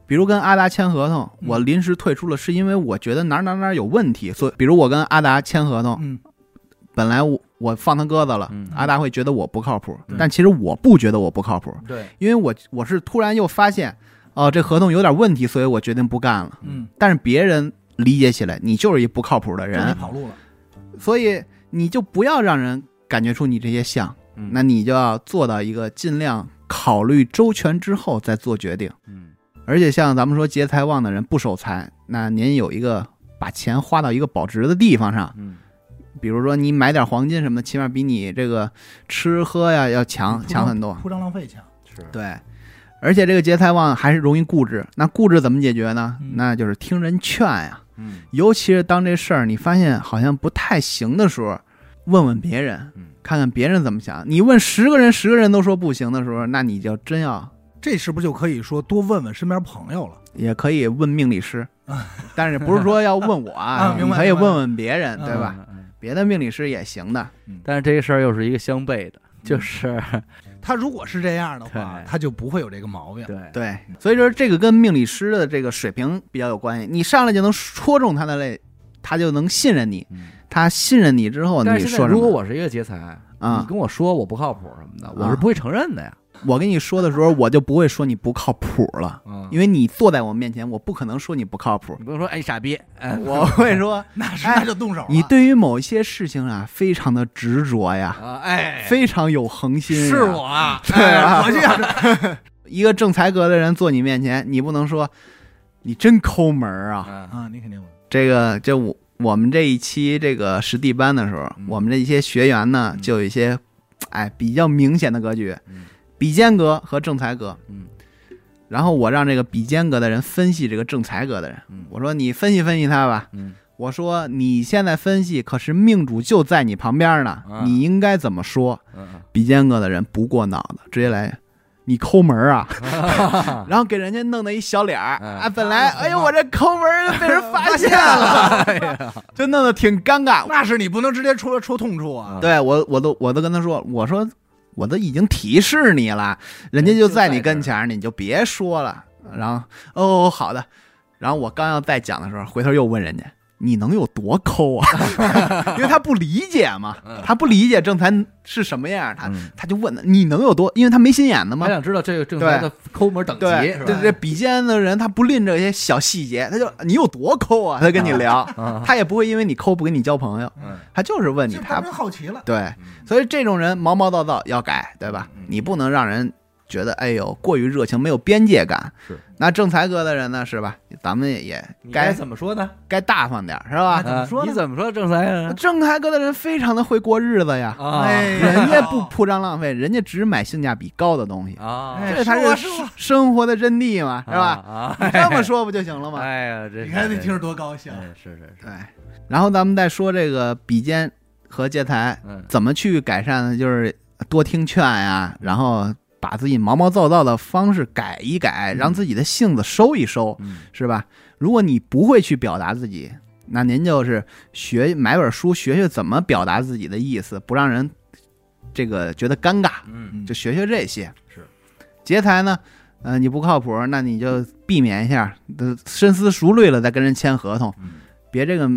比如跟阿达签合同，嗯。我临时退出了，是因为我觉得哪儿哪儿哪儿有问题，所以，比如我跟阿达签合同，嗯，本来我我放他鸽子了，嗯阿达会觉得我不靠谱，嗯但其实我不觉得我不靠谱，对，因为我我是突然又发现，哦、这合同有点问题，所以我决定不干了。嗯，但是别人理解起来，你就是一不靠谱的人，跑路了。所以你就不要让人感觉出你这些像，嗯。那你就要做到一个尽量考虑周全之后再做决定。嗯而且像咱们说劫财旺的人不守财，那您有一个把钱花到一个保值的地方上，嗯比如说你买点黄金什么的，起码比你这个吃喝呀要强强很多。铺张浪费强。是，对，而且这个劫财旺还是容易固执。那固执怎么解决呢？嗯那就是听人劝呀。嗯尤其是当这事儿你发现好像不太行的时候，问问别人，嗯看看别人怎么想。你问十个人，十个人都说不行的时候，那你就真要这是不是就可以说多问问身边朋友了？也可以问命理师，但是不是说要问我啊 你可以问问别人，嗯对吧？别的命理师也行的。但是这个事儿又是一个相悖的，嗯就是 他如果是这样的话，他就不会有这个毛病。对对，所以说这个跟命理师的这个水平比较有关系。你上来就能戳中他的泪，他就能信任你。嗯他信任你之后，你说什么？如果我是一个劫财，啊你跟我说我不靠谱什么的，我啊是不会承认的呀。我跟你说的时候，我就不会说你不靠谱了，嗯。因为你坐在我面前，我不可能说你不靠谱。你，不能说哎傻逼，哎 我会说 那那就动手了。你对于某一些事情啊，非常的执着呀，啊哎。非常有恒心。是我，啊，对啊。哎我这样 一个正财格的人坐你面前，你不能说你真抠门儿啊。啊啊，你肯定。这个就我我们这一期这个实地班的时候，嗯。我们这一些学员呢，嗯。就有一些哎比较明显的格局，嗯比肩格和正财格。嗯然后我让这个比肩格的人分析这个正财格的人，嗯我说你分析分析他吧。嗯我说你现在分析，可是命主就在你旁边呢，啊你应该怎么说？嗯比肩格的人不过脑子，直接来。你抠门儿啊，嗯，然后给人家弄的一小脸儿哎啊，本来 哎呦我这抠门儿被人发现了，哎呀，就弄得挺尴尬。那是你不能直接戳戳痛处啊。对我我都我都跟他说，我说我都已经提示你了，人家就在你跟前儿，你就别说了。然后哦好的，然后我刚要再讲的时候，回头又问人家。你能有多抠啊？因为他不理解嘛，他不理解正才是什么样，他嗯他就问他你能有多？因为他没心眼子嘛他。想知道这个正财的抠门等级对是吧？对对，比肩的人他不吝这些小细节，他就你有多抠啊？他跟你聊，啊，他也不会因为你抠不跟你交朋友，嗯他就是问你他好奇了。对，所以这种人毛毛躁躁要改，对吧嗯？你不能让人觉得哎呦过于热情，没有边界感。是，那正财哥的人呢，是吧？咱们也也该该怎么说呢？该大方点儿，是吧？怎么说你怎么说正财啊？正财哥的人非常的会过日子呀，人家不铺张浪费，人家只买性价比高的东西，啊，哎这才是生活的真谛嘛，是吧？啊，你这么说不就行了吗？哎呀，这你看那听着多高兴。哎是是是，对，然后咱们再说这个比肩和劫财嗯怎么去改善呢？就是多听劝呀，然后把自己毛毛躁躁的方式改一改，嗯让自己的性子收一收，嗯是吧？如果你不会去表达自己，那您就是学买本书，学学怎么表达自己的意思，不让人这个觉得尴尬，嗯就学学这些。是劫财呢，呃，你不靠谱，那你就避免一下，呃深思熟虑了再跟人签合同，嗯。别这个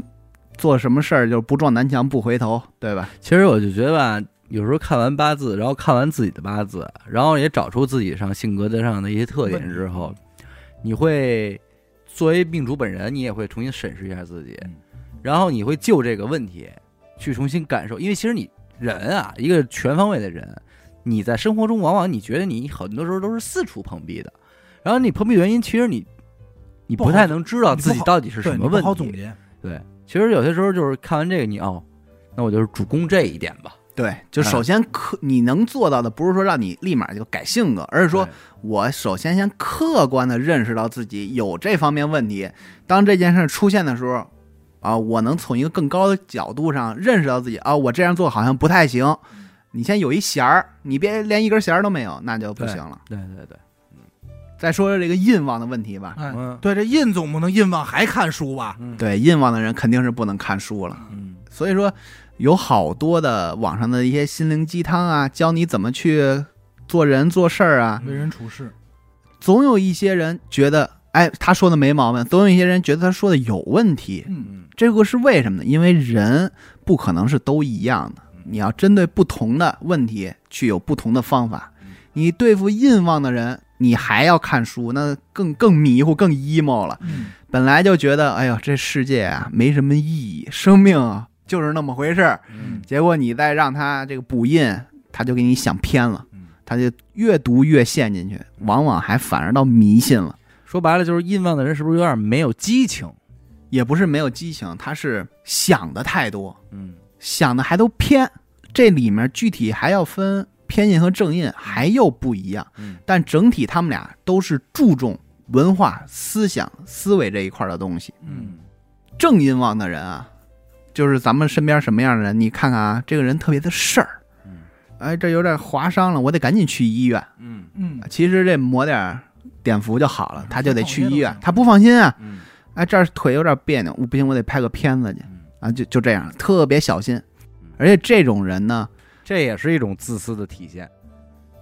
做什么事儿就不撞南墙不回头，对吧？其实我就觉得吧，有时候看完八字，然后看完自己的八字，然后也找出自己上性格的上的一些特点之后，你会作为命主本人，你也会重新审视一下自己嗯，然后你会就这个问题去重新感受，因为其实你人啊，一个全方位的人，你在生活中往往你觉得你很多时候都是四处碰壁的，然后你碰壁原因，其实你你不太能知道自己到底是什么问题。好总结，对，其实有些时候就是看完这个，你哦，那我就是主攻这一点吧。对，就首先客你能做到的，不是说让你立马就改性格，而是说我首先先客观的认识到自己有这方面问题。当这件事出现的时候，啊，我能从一个更高的角度上认识到自己啊，我这样做好像不太行。你先有一弦儿，你别连一根弦儿都没有，那就不行了。对对对，再说说这个印旺的问题吧。哎，嗯对，这印总不能印旺还看书吧？嗯对，印旺的人肯定是不能看书了。嗯所以说，有好多的网上的一些心灵鸡汤啊，教你怎么去做人做事儿啊。为人处事，总有一些人觉得，哎，他说的没毛病；总有一些人觉得他说的有问题。嗯，嗯这个是为什么呢？因为人不可能是都一样的，你要针对不同的问题去有不同的方法嗯。你对付印旺的人，你还要看书，那更更迷糊、更 emo 了。嗯本来就觉得，哎呦，这世界啊没什么意义，生命啊就是那么回事儿。嗯结果你再让他这个补印，他就给你想偏了，嗯，他就越读越陷进去，往往还反而到迷信了。说白了就是印旺的人是不是有点没有激情？也不是没有激情，他是想的太多，嗯想的还都偏。这里面具体还要分偏印和正印，还又不一样。嗯但整体他们俩都是注重文化、思想、思维这一块的东西。嗯正印旺的人啊，就是咱们身边什么样的人，你看看啊，这个人特别的事儿，嗯。哎，这有点划伤了，我得赶紧去医院。嗯。嗯，其实这抹点碘伏就好了，他就得去医院，他不放心啊。嗯。哎，这儿腿有点别扭，我不行，我得拍个片子去。嗯，啊，就就这样，特别小心。而且这种人呢，这也是一种自私的体现，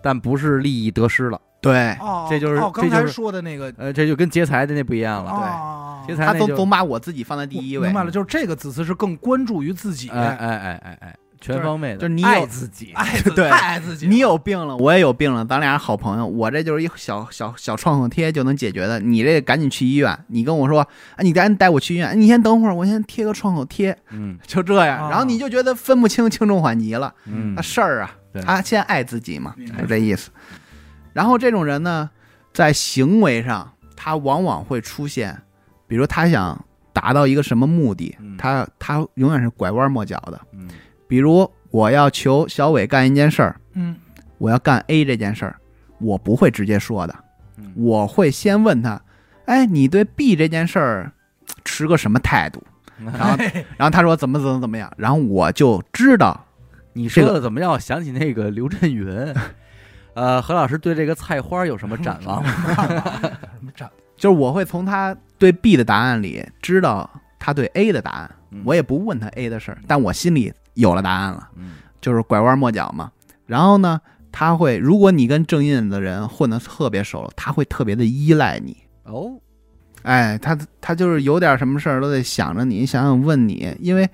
但不是利益得失了。对。哦，这就是哦，这就是刚才说的那个，呃，这就跟劫财的那不一样了。哦劫财他总总把我自己放在第一位。明，白了，就是这个自私是更关注于自己，哎哎哎哎哎，全方位的，就是你有爱自己，爱自对太爱自己，你有病了，我也有病了，咱俩是好朋友，我这就是一小小小创可贴就能解决的，你这赶紧去医院，你跟我说，啊，你赶紧带我去医院，你先等会儿，我先贴个创口贴，嗯。就这样，啊然后你就觉得分不清轻重缓急了，嗯。那事儿啊，对。他先爱自己嘛，就这意思。然后这种人呢，在行为上，他往往会出现，比如他想达到一个什么目的嗯，他他永远是拐弯抹角的。嗯比如我要求小伟干一件事儿，嗯我要干 A 这件事儿，我不会直接说的，嗯我会先问他，哎，你对 B 这件事儿持个什么态度？然后然后他说怎么怎么怎么样，然后我就知道你这个说的怎么让我想起那个刘震云？呃，何老师对这个菜花有什么展望吗？什么战就是我会从他对 B 的答案里知道他对 A 的答案，嗯我也不问他 A 的事儿，但我心里有了答案了，嗯就是拐弯抹角嘛。然后呢，他会，如果你跟正印的人混得特别熟，他会特别的依赖你。哦，哎，他他就是有点什么事儿都得想着你，想想问你，因为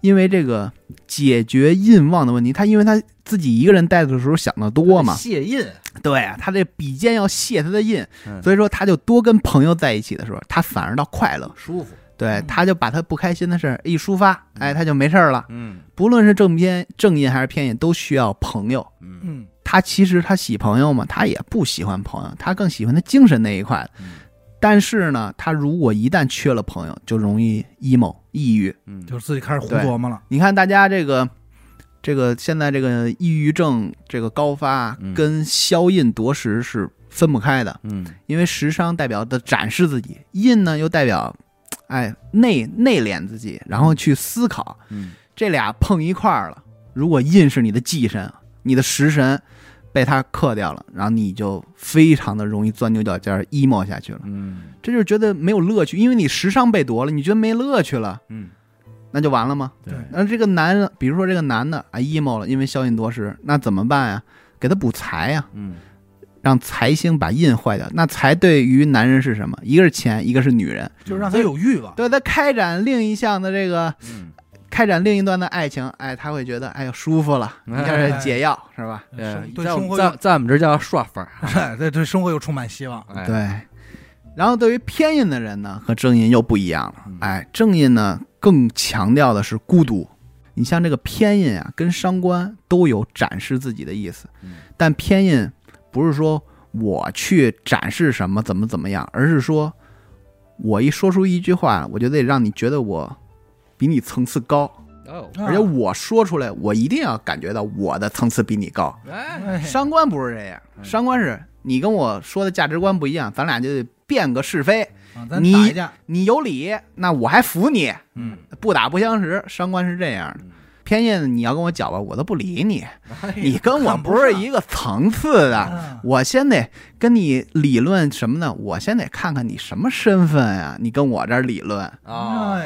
因为这个解决印旺的问题，他因为他自己一个人待着的时候想的多嘛，谢印，对啊，他这笔尖要卸他的印，嗯所以说他就多跟朋友在一起的时候，他反而倒快乐。舒服，对，嗯他就把他不开心的事儿一抒发，哎，他就没事儿了。嗯不论是正偏正印还是偏印，都需要朋友。嗯嗯他其实他喜朋友嘛，他也不喜欢朋友，他更喜欢他精神那一块。嗯但是呢，他如果一旦缺了朋友，就容易 emo 抑郁。嗯，就是自己开始胡琢磨了。你看大家这个这个现在这个抑郁症这个高发嗯，跟消印夺食是分不开的，嗯。因为食伤代表的展示自己，印呢又代表哎内内敛自己，然后去思考。嗯。这俩碰一块儿了，如果印是你的忌神，你的食神被他克掉了，然后你就非常的容易钻牛角尖儿，emo 下去了。嗯这就是觉得没有乐趣，因为你时尚被夺了，你觉得没乐趣了，嗯，那就完了吗？对，那这个男人，比如说这个男的啊 emo 了，因为消印夺食，那怎么办呀？给他补财呀，嗯让财星把印坏掉。那财对于男人是什么？一个是钱，一个是女人。就是让他有欲望。对他开展另一项的这个嗯，开展另一段的爱情，哎，他会觉得哎呦舒服了，哎 一下是解药是吧？对生活在在我们这叫刷粉儿，哎，对对，生活又充满希望。哎，对。然后对于偏印的人呢，和正印又不一样了嗯。哎，正印呢更强调的是孤独。你像这个偏印啊，跟伤官都有展示自己的意思嗯，但偏印不是说我去展示什么怎么怎么样，而是说我一说出一句话，我就得让你觉得我比你层次高，而且我说出来，我一定要感觉到我的层次比你高。哎，哎伤官不是这样，商官是你跟我说的价值观不一样，咱俩就得辩个是非。你你有理，那我还服你，嗯，不打不相识。商官是这样的。嗯，偏印你要跟我搅吧，我都不理你，哎你跟我不是一个层次的。啊我先得跟你理论什么呢？我先得看看你什么身份呀、你跟我这儿理论，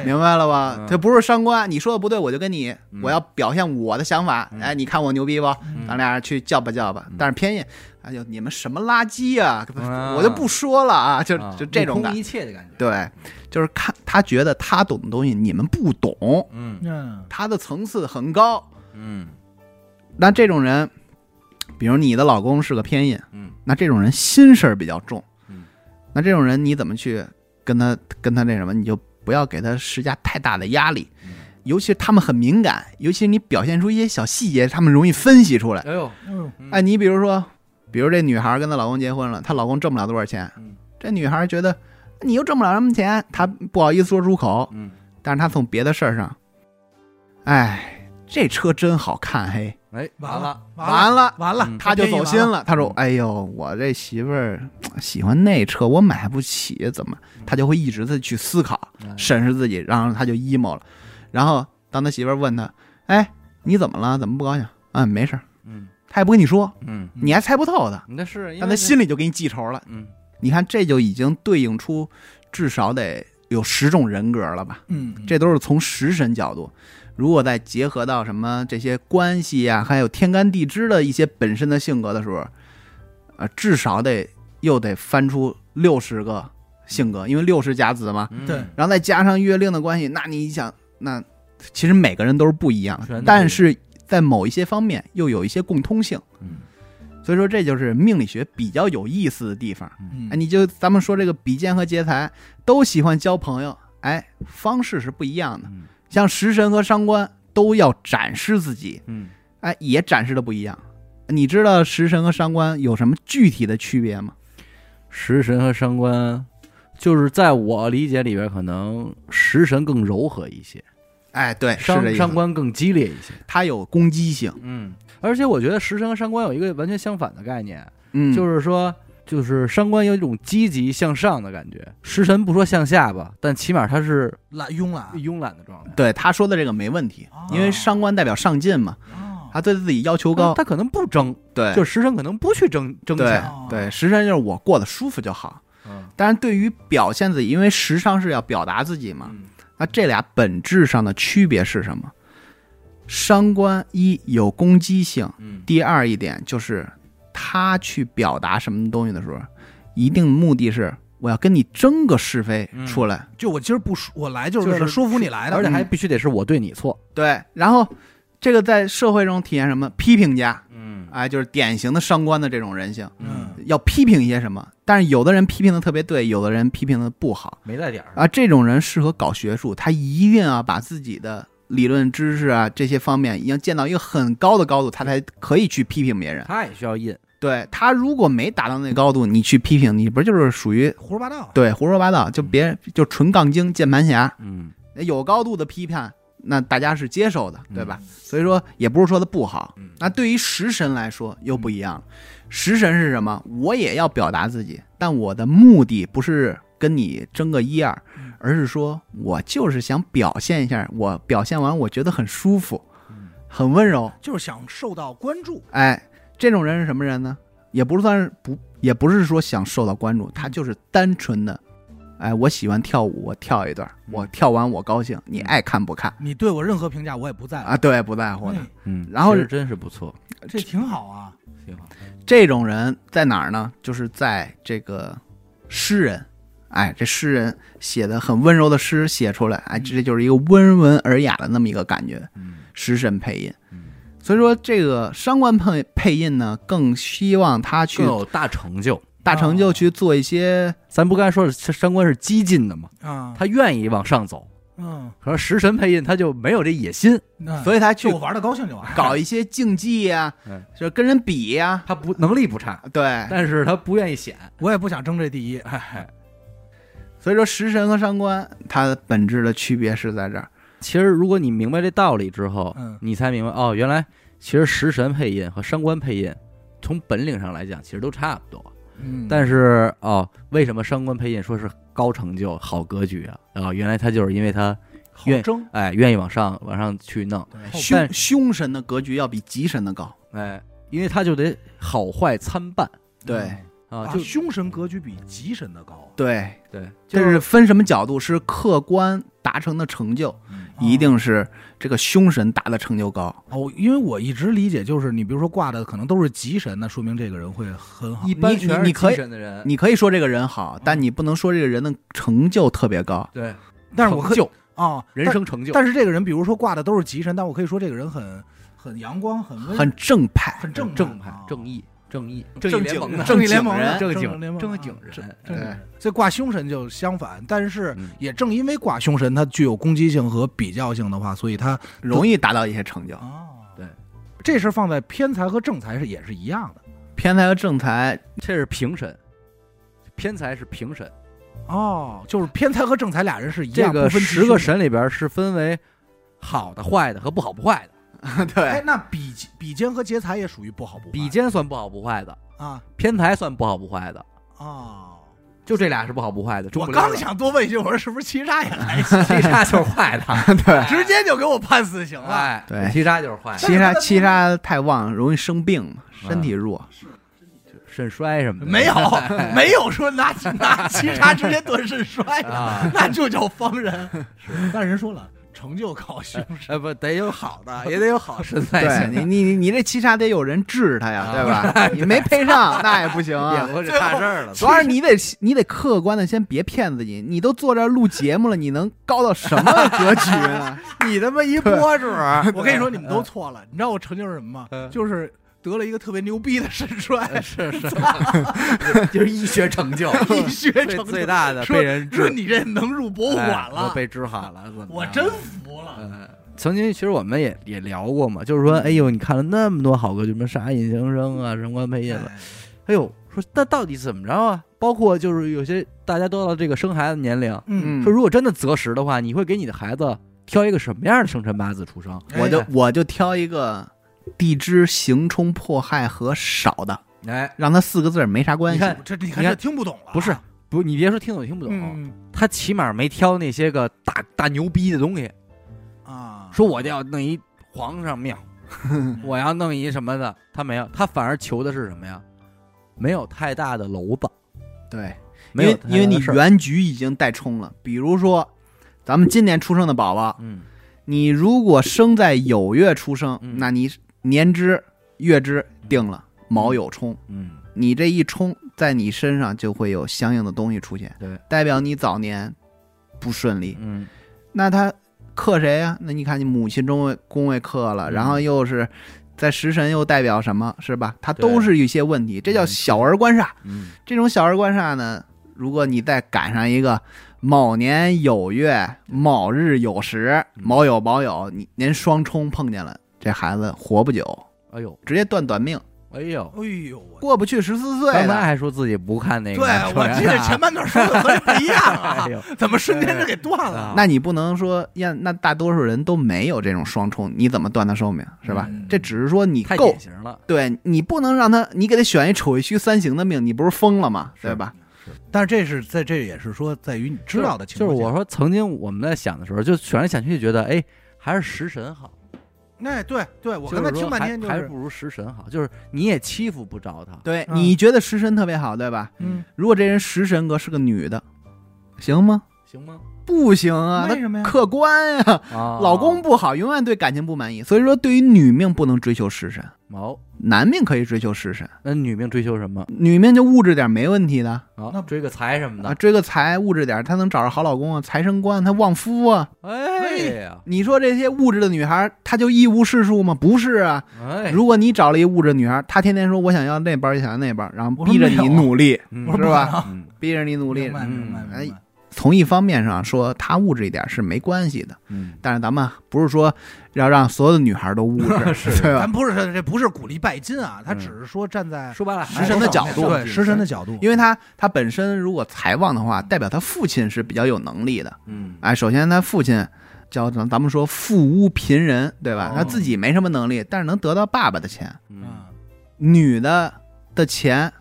明白了吧嗯？这不是伤官，你说的不对，我就跟你，嗯我要表现我的想法。嗯哎，你看我牛逼不？嗯咱俩去叫吧叫吧嗯。但是偏印，哎呦，你们什么垃圾呀、啊我就不说了啊，就啊就这种感目空一切的感觉，对，就是看他觉得他懂的东西你们不懂，嗯嗯他的层次很高。嗯那这种人，比如你的老公是个偏印，嗯那这种人心事儿比较重。嗯，那这种人你怎么去跟他跟他那什么？你就不要给他施加太大的压力。嗯尤其是他们很敏感，尤其是你表现出一些小细节，他们容易分析出来。哎呦，哎呦嗯哎，你比如说，比如这女孩跟她老公结婚了，她老公挣不了多少钱，嗯这女孩觉得你又挣不了什么钱，她不好意思说出口，嗯但是她从别的事儿上，哎，这车真好看，嘿，哎，完了，完了，完了嗯，她就走心了。她说嗯：“哎呦，我这媳妇儿喜欢那车，我买不起，怎么？”她就会一直的去思考。哎审视自己，然后她就 emo 了。然后当他媳妇儿问他：“哎，你怎么了？怎么不高兴？”嗯，没事儿，嗯他也不跟你说，嗯，你还猜不透他，那是，但他心里就给你记仇了。嗯你看，这就已经对应出至少得有十种人格了吧？嗯，这都是从食神角度。如果再结合到什么这些关系呀、还有天干地支的一些本身的性格的时候，呃，至少得又得翻出六十个性格，因为六十甲子嘛。嗯对然后再加上月令的关系，那你想，那其实每个人都是不一样的，全都不一样但是在某一些方面又有一些共通性，嗯所以说这就是命理学比较有意思的地方。嗯哎，你就咱们说这个比肩和劫财都喜欢交朋友，哎，方式是不一样的。嗯像食神和伤官都要展示自己，嗯，哎，也展示的不一样。你知道食神和伤官有什么具体的区别吗？食神和伤官，就是在我理解里边，可能食神更柔和一些，哎，对，伤伤官更激烈一些。它有攻击性，嗯，而且我觉得食神和伤官有一个完全相反的概念，嗯，就是说，就是伤官有一种积极向上的感觉，食神不说向下吧，但起码他是懒慵懒。慵懒的状态。对他说的这个没问题，哦因为伤官代表上进嘛，哦。他对自己要求高，他可能不争，对，就是食神可能不去争争对抢。哦。对，食神就是我过得舒服就好。嗯。但是对于表现自己，因为时尚是要表达自己嘛，那这俩本质上的区别是什么？伤官一有攻击性，嗯第二一点就是他去表达什么东西的时候，一定目的是我要跟你争个是非嗯出来。就我今儿不说，我来就是为了说服你来的，而且还必须得是我对你错。对，然后这个在社会中体现什么？批评家，嗯哎，就是典型的伤官的这种人性，嗯要批评一些什么。但是有的人批评的特别对，有的人批评的不好。没在点儿。啊，这种人适合搞学术，他一定要把自己的理论知识啊这些方面已经建到一个很高的高度，他才可以去批评别人。他也需要印，对他如果没达到那高度，你去批评，你不就是属于胡说八道。对胡说八道？就别就纯杠精、键盘侠。嗯，有高度的批判，那大家是接受的，对吧？所以说也不是说的不好嗯。那对于食神来说又不一样了，食神是什么？我也要表达自己，但我的目的不是跟你争个一二嗯，而是说我就是想表现一下，我表现完我觉得很舒服，很温柔。就是想受到关注。哎，这种人是什么人呢？也不算是不，也不是说想受到关注，他就是单纯的，哎，我喜欢跳舞，我跳一段，我跳完我高兴，你爱看不看你对我任何评价我也不在乎啊？对，不在乎的。哎嗯，然后其实真是不错，这挺好啊。挺好。这种人在哪儿呢？就是在这个诗人，哎，这诗人写的很温柔的诗写出来，哎，这就是一个温文尔雅的那么一个感觉。嗯诗神配音，嗯，所以说这个商官配配音呢，更希望他去更有大成就。大成就去做一些咱不刚才说了，这三观是激进的嘛？啊，他愿意往上走。嗯，可是食神配音他就没有这野心，那所以他去玩的高兴就完。搞一些竞技呀、嗯就跟人比呀、他不能力不差，对，但是他不愿意显。我也不想争这第一。哎，所以说食神和商官它本质的区别是在这儿。其实如果你明白这道理之后，嗯你才明白哦，原来其实食神配音和商官配音从本领上来讲其实都差不多。嗯，但是哦，为什么伤官配印说是高成就、好格局啊？啊、原来他就是因为他愿好争。哎愿意往上往上去弄，对凶但凶神的格局要比吉神的高。哎，因为他就得好坏参半对啊，啊，就凶神格局比吉神的高。对，对，这就是分什么角度？是客观达成的成就，一定是这个凶神打的成就高。哦，因为我一直理解就是，你比如说挂的可能都是吉神，那说明这个人会很好。一般你全是你可以精神的人，你可以说这个人好，但你不能说这个人的成就特别高。对，但是我可以啊，人生成就，但。是这个人，比如说挂的都是吉神，但我可以说这个人很很阳光，很温很正派，很正正派啊、正义、正义、正义联盟的正义联盟人正经联盟正经啊人，正对这挂凶神就相反，但是嗯也正因为挂凶神，它具有攻击性和比较性的话，所以它容易达到一些成就。哦，对，这事放在偏财和正财是也是一样的偏财和正财，这是平神，偏财是平神。哦，就是偏财和正财俩人是一样这样，个十个。神里边是分为好的、坏的和不好不坏的。哎对，，那比比肩和劫财也属于不好不坏比肩算不好不坏的，啊偏财算不好不坏的，哦。就这俩是不好不坏的。中我刚想多问一句，我说是不是七杀也还行？七杀就是坏的，对，直接就给我判死刑了。哎，对七杀就是坏的，七杀七杀太旺，容易生病，身体弱。是肾衰什么的。没有，没有说拿拿七杀直接断肾衰那就叫方人。但人说了，成就靠凶神。哎不得有好的，也得有好身材对 行。你你你你这七杀得有人治他呀，啊对吧？你没配上那也不行也啊。不是差事儿了，主要是你得你得客观的，先别骗自己。你都坐这录节目了，你能高到什么格局呢？你他妈一播主，我跟你说，你们都错了。你知道我成就是什么吗？嗯就是得了一个特别牛逼的肾衰，是是，就是医学成就，医学成就。最大的被人治。说你这能入博物馆哎了都，被治好了，我真服了。嗯，曾经其实我们也也聊过嘛，就是说，哎呦，你看了那么多好歌，什么《杀隐形声》啊，《神官配音》了，哎。哎呦，说那到底怎么着啊？包括就是有些大家都到这个生孩子年龄，嗯，说如果真的择时的话，你会给你的孩子挑一个什么样的生辰八字出生？我就哎。我就挑一个地支刑冲迫害和少的，哎，让他四个字儿没啥关系。你看这你你看看这听不懂了啊，不是不，你别说听懂听不懂，嗯。他起码没挑那些个大大牛逼的东西，啊，说我就要弄一皇上庙，我要弄一什么的，他没有，他反而求的是什么呀？没有太大的楼子，对，因没有为因为你太大的事儿。原局已经带冲了。比如说，咱们今年出生的宝宝，嗯。你如果生在酉月出生，嗯。那你年支、月支定了，卯酉冲，嗯。你这一冲，在你身上就会有相应的东西出现，对，代表你早年不顺利。嗯。那他克谁呀、那你看你母亲中位宫位克了，嗯。然后又是在食神又代表什么，是吧？它都是一些问题，这叫小儿官煞。嗯。这种小儿官煞呢，如果你再赶上一个卯年有月卯日有时卯有卯有，你您双冲碰见了，这孩子活不久，哎呦，直接断短命，哎呦，哎呦，我过不去十四岁刚才的。还说自己不看那个，对我记得前半段说的和这不一样啊哎，呦，怎么瞬间就给断了？啊那你不能说呀，那大多数人都没有这种双冲，你怎么断他寿命是吧？嗯这只是说你太够典型了，对你不能让他，你给他选一丑一虚三行的命，你不是疯了吗？是对吧？但是这是在这也是说在于你知道的情况下，就是我说，曾经我们在想的时候，就选来想去，就觉得，哎，还是食神好。哎，对对，我刚才听半天就是，还还不如食神好，就是你也欺负不着他。对，嗯你觉得食神特别好，对吧？嗯，如果这人食神哥是个女的，行吗？行吗？不行啊，为什么呀客观呀、啊，老公不好，永远对感情不满意。所以说，对于女命不能追求食神，哦，男命可以追求食神，那女命追求什么女命就物质点没问题的啊？那追个财什么啊，的。追个财物质点，她能找着好老公啊，财生官，她旺夫啊。哎呀，你说这些物质的女孩，她就一无是处吗？不是啊。哎，如果你找了一物质女孩，她天天说我想要那边儿，也想要那包，然后逼着你努力，嗯是吧逼着你努力明。白明白嗯哎明白，从一方面上说，她物质一点是没关系的，嗯，但是咱们不是说要让所有的女孩都物质，是 对吧？咱？不是这不是鼓励拜金啊，他嗯只是说站在说白了，食神的角度对食神的角度，因为他他本身如果财旺的话，代表他父亲是比较有能力的。嗯，哎，首先他父亲叫咱咱们说富屋贫人，对吧？哦。他自己没什么能力，但是能得到爸爸的钱。嗯，啊，女的的钱，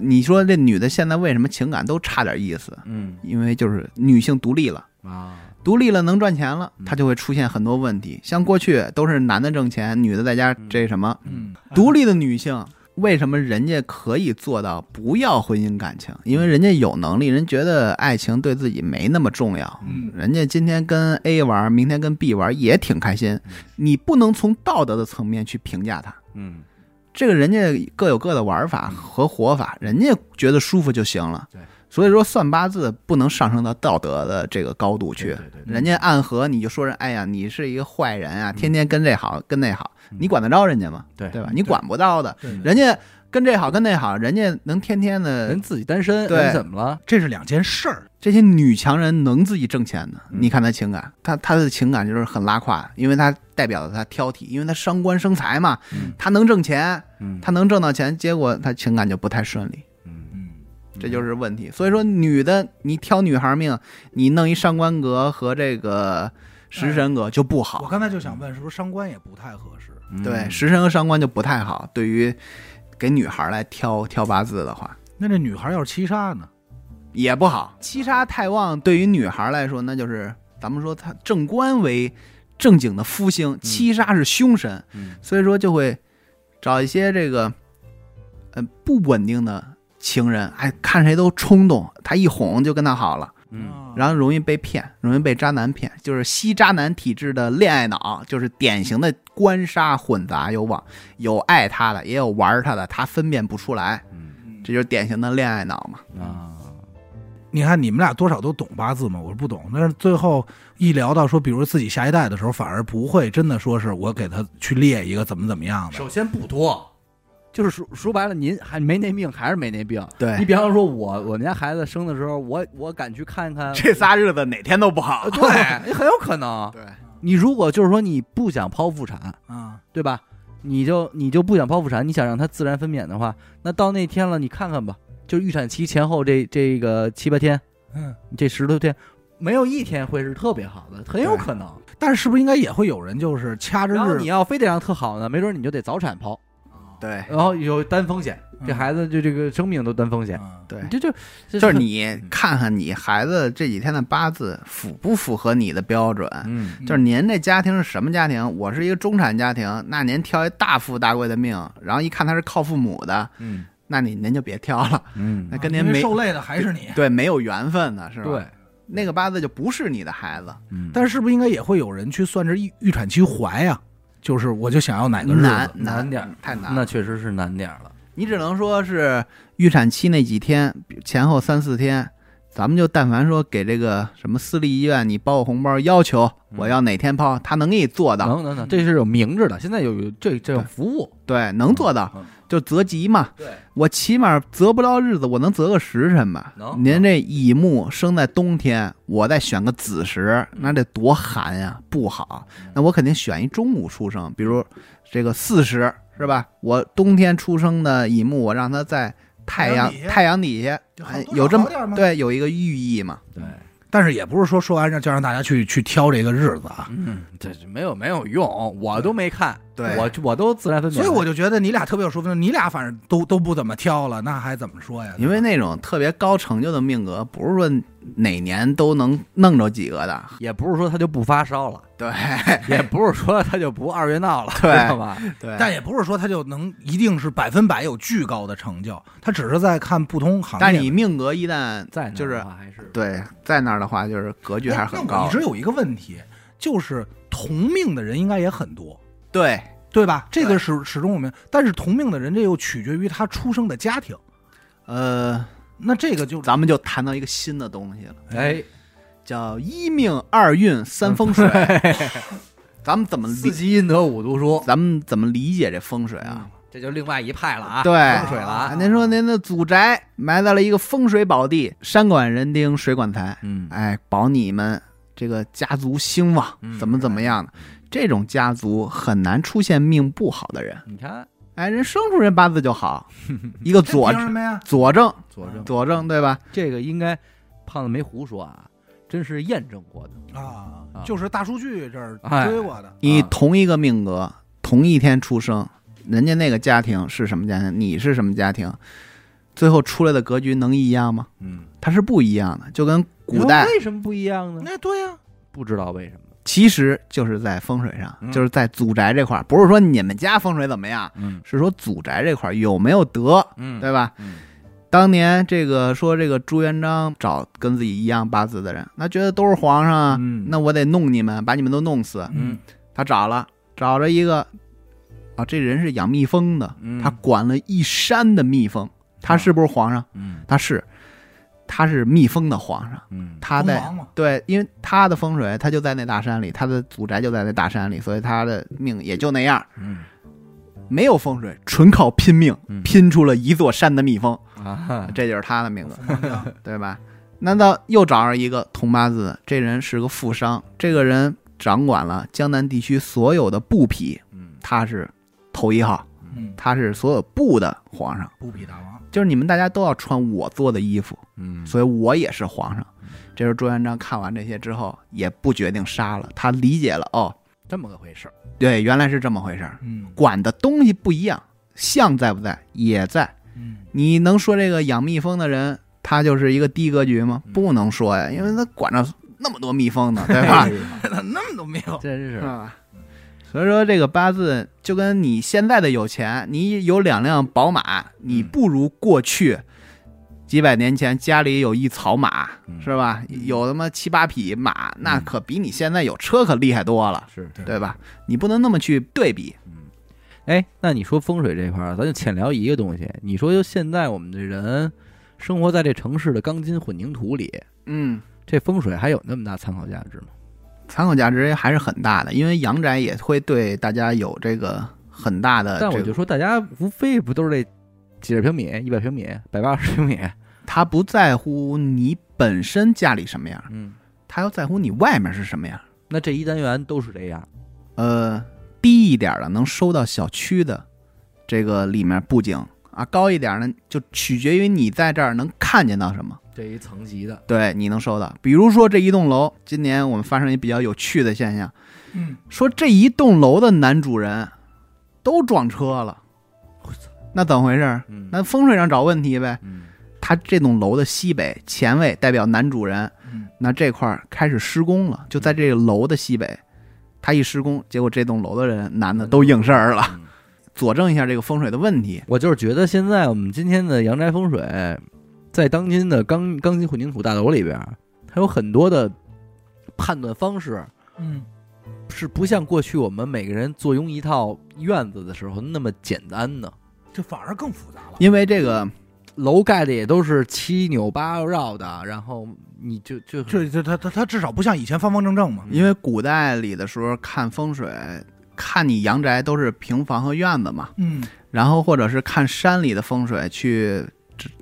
你说这女的现在为什么情感都差点意思？嗯因为就是女性独立了，啊，独立了能赚钱了嗯，她就会出现很多问题。像过去都是男的挣钱，女的在家这什么。嗯，独立的女性，为什么人家可以做到不要婚姻感情？因为人家有能力，人觉得爱情对自己没那么重要。嗯人家今天跟 A 玩，明天跟 B 玩，也挺开心嗯。你不能从道德的层面去评价她，嗯，这个人家各有各的玩法和活法，人家觉得舒服就行了对。所以说，算八字不能上升到道德的这个高度去对。对对对人家暗合，你就说人，哎呀，你是一个坏人啊，嗯天天跟这好跟那好，嗯你管得着人家吗？对对吧？你管不到的，人家跟这好跟那好，人家能天天的人自己单身，对。人怎么了？这是两件事儿，这些女强人能自己挣钱的，嗯。你看她情感，她她的情感就是很拉胯，因为她代表了她挑剔，因为她伤官生财嘛，嗯。她能挣钱，嗯，她能挣到钱，结果她情感就不太顺利，嗯，嗯，这就是问题。所以说，女的你挑女孩命，你弄一上官格和这个食神格就不好。我，刚才就想问，是不是伤官也不太合适？嗯。对，食神和伤官就不太好。对于给女孩来挑挑八字的话，那这女孩要是七杀呢？也不好。七杀太旺，对于女孩来说，那就是咱们说她正官为正经的夫星，七杀是凶神，嗯。所以说就会找一些这个呃不稳定的情人，哎，看谁都冲动，他一哄就跟他好了，嗯。啊然后容易被骗，容易被渣男骗，就是吸渣男体质的恋爱脑，就是典型的官杀混杂有网，有爱他的，也有玩他的，他分辨不出来，嗯这就是典型的恋爱脑嘛。啊，你看你们俩多少都懂八字嘛，我是不懂。但是最后一聊到说，比如自己下一代的时候，反而不会真的说是我给他去列一个怎么怎么样的。首先不多，就是说说白了，您还没那病，还是没那病。对你比方说我我们家孩子生的时候，我我敢去看看，这仨日子哪天都不好。对，也很有可能。对，你如果就是说你不想剖腹产，啊，对吧？你就你就不想剖腹产，你想让它自然分娩的话，那到那天了，你看看吧，就是预产期前后这这个七八天，嗯，这十多天，没有一天会是特别好的，很有可能。但是是不是应该也会有人就是掐着然后日你要非得让特好呢，没准你就得早产剖，对然后有担风险，这嗯孩子就这个生命都担风险，嗯对，这就就是你看看你孩子这几天的八字符不符合你的标准。嗯就是您这家庭是什么家庭？我是一个中产家庭，那您挑一大富大贵的命，然后一看他是靠父母的，嗯那你您就别挑了，嗯那跟您没受累的还是你。对没有缘分的是吧？对，，那个八字就不是你的孩子，嗯但是是不是应该也会有人去算这预预产期怀呀？就是我就想要哪个日难子，难点儿太难了。那确实是难点儿了。你只能说是预产期那几天前后三四天，咱们就但凡说给这个什么私立医院你包个红包，要求嗯我要哪天包，他能给你做到，能能能，这是有明着的，现在有有这这种服务，对，能做到嗯，就择吉嘛。对，我起码择不到日子，我能择个时辰吧？能您这乙木生在冬天，我再选个子时，那得多寒呀，不好。那我肯定选一中午出生，比如这个巳时，是吧？我冬天出生的乙木，我让他在太阳太阳底下有这么对有一个寓意嘛。对，但是也不是说说完让就让大家去去挑这个日子啊。嗯，这是没有没有用，我都没看，对我我都自然分辨，所以我就觉得你俩特别有说服力，你俩反正都都不怎么挑了，那还怎么说呀？因为那种特别高成就的命格，不是说哪年都能弄着几个的。也不是说他就不发烧了，对 也不是说他就不二月闹了，对知道吧？对，但也不是说他就能一定是百分百有巨高的成就，他只是在看不同行业。但你命格一旦在那儿就是的话还是对在那儿的话，就是格局还是很高我一。直有一个问题，就是同命的人应该也很多，对，对吧？这个始始终我们，但是同命的人这又取决于他出生的家庭，呃，那这个就咱们就谈到一个新的东西了，哎，叫一命二运三风水。咱们怎么四理？积阴德五读书咱们怎么理解这风水啊？这就另外一派了啊，对风水了啊，您说您的祖宅埋在了一个风水宝地，山管人丁，水管财，嗯，哎，保你们这个家族兴旺，嗯怎么怎么样的？这种家族很难出现命不好的人。你看哎，人生出人八字就好，一个这左凭什么呀？佐证佐证佐证，对吧？这个应该胖子没胡说啊，真是验证过的，啊啊，就是大数据这儿哎追过的。你同一个命格，同一天出生，人家那个家庭是什么家庭，你是什么家庭，最后出来的格局能一样吗？嗯，它是不一样的，就跟古代为什么不一样呢？那，对呀，不知道为什么，其实就是在风水上，嗯就是在祖宅这块儿，不是说你们家风水怎么样，嗯是说祖宅这块儿有没有德，嗯对吧？嗯当年这个说这个朱元璋找跟自己一样八字的人，那觉得都是皇上啊，嗯那我得弄你们，把你们都弄死。嗯他找了，找着一个，啊，这人是养蜜蜂的，嗯他管了一山的蜜蜂，他是不是皇上？嗯他是，他是密封的皇上。嗯他在对，因为他的风水，他就在那大山里，他的祖宅就在那大山里，所以他的命也就那样，嗯没有风水，纯靠拼命，嗯拼出了一座山的蜜蜂，啊，这就是他的命格。蜂王将对吧？难道又找着一个同八字？这人是个富商，这个人掌管了江南地区所有的布匹，嗯他是头一号，嗯，他是所有布的皇上。布匹大王，就是你们大家都要穿我做的衣服，嗯所以我也是皇上。这时候朱元璋看完这些之后，也不决定杀了，他理解了，哦，这么个回事儿，对，原来是这么回事儿。嗯管的东西不一样，相在不在也在。嗯，你能说这个养蜜蜂的人他就是一个低格局吗？嗯不能说呀，因为他管着那么多蜜蜂呢，对吧？那么多蜜蜂，真是啊，所以说这个八字就跟你现在的有钱，你有两辆宝马，你不如过去几百年前家里有一草马，嗯是吧？嗯有他妈七八匹马，那嗯可比你现在有车可厉害多了，是对吧？你不能那么去对比。哎，那你说风水这块儿，咱就浅聊一个东西。你说就现在我们这人生活在这城市的钢筋混凝土里，嗯，这风水还有那么大参考价值吗？参考价值还是很大的，因为阳宅也会对大家有这个很大的、这个。但我就说，大家无非不都是这几十平米、一百平米、百八十平米？他不在乎你本身家里什么样，嗯，他要在乎你外面是什么样。那这一单元都是这样。呃，低一点的能收到小区的这个里面布景啊，高一点呢就取决于你在这儿能看见到什么，这一层级的，对你能收到。比如说这一栋楼，今年我们发生一比较有趣的现象，嗯，说这一栋楼的男主人都撞车了，那怎么回事？嗯那风水上找问题呗。嗯他这栋楼的西北前卫代表男主人，嗯那这块儿开始施工了，就在这个楼的西北，他一施工，结果这栋楼的人男的都应事儿了，嗯佐证一下这个风水的问题。我就是觉得现在我们今天的阳宅风水，在当今的钢钢筋混凝土大楼里边，它有很多的判断方式，嗯，是不像过去我们每个人坐拥一套院子的时候那么简单的。这反而更复杂了。因为这个楼盖的也都是七扭八绕的，然后你就就这这他他他至少不像以前方方正正嘛。因为古代里的时候看风水，看你阳宅都是平房和院子嘛，嗯，然后或者是看山里的风水去，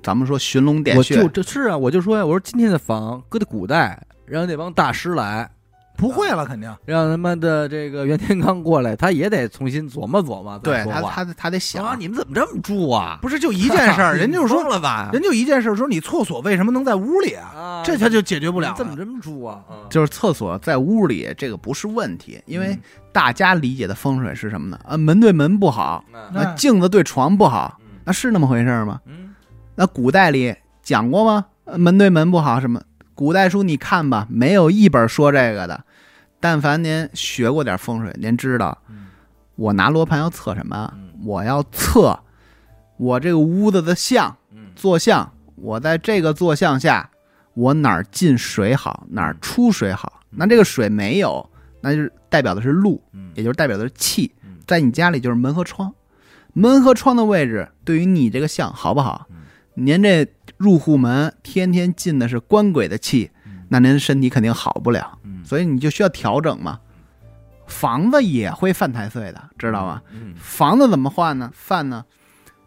咱们说寻龙点我穴，就这是啊，我就说呀，我说今天的房搁在古代，让那帮大师来，不会了，肯定。让他妈的这个袁天罡过来，他也得重新琢磨琢磨对他。他他得啊，想，你们怎么这么住啊？不是就一件事儿，人就说，了吧？人就一件事儿，说你厕所为什么能在屋里啊？啊，这他就解决不了怎么这么住啊？就是厕所在屋里这个不是问题，因为大家理解的风水是什么呢？啊，门对门不好，嗯那那镜子对床不好，嗯那是那么回事吗？嗯那古代里讲过吗？呃门对门不好什么？古代书你看吧，没有一本说这个的。但凡您学过点风水，您知道，嗯我拿罗盘要测什么？嗯我要测我这个屋子的相嗯坐向，我在这个坐向下，我哪儿进水好，哪儿出水好。那这个水没有，那就是代表的是路，嗯也就是代表的是气嗯。在你家里就是门和窗，门和窗的位置对于你这个相好不好嗯？您这入户门天天进的是官鬼的气嗯，那您身体肯定好不了，嗯所以你就需要调整嘛。房子也会犯太岁的，知道吗？嗯房子怎么换呢？犯呢？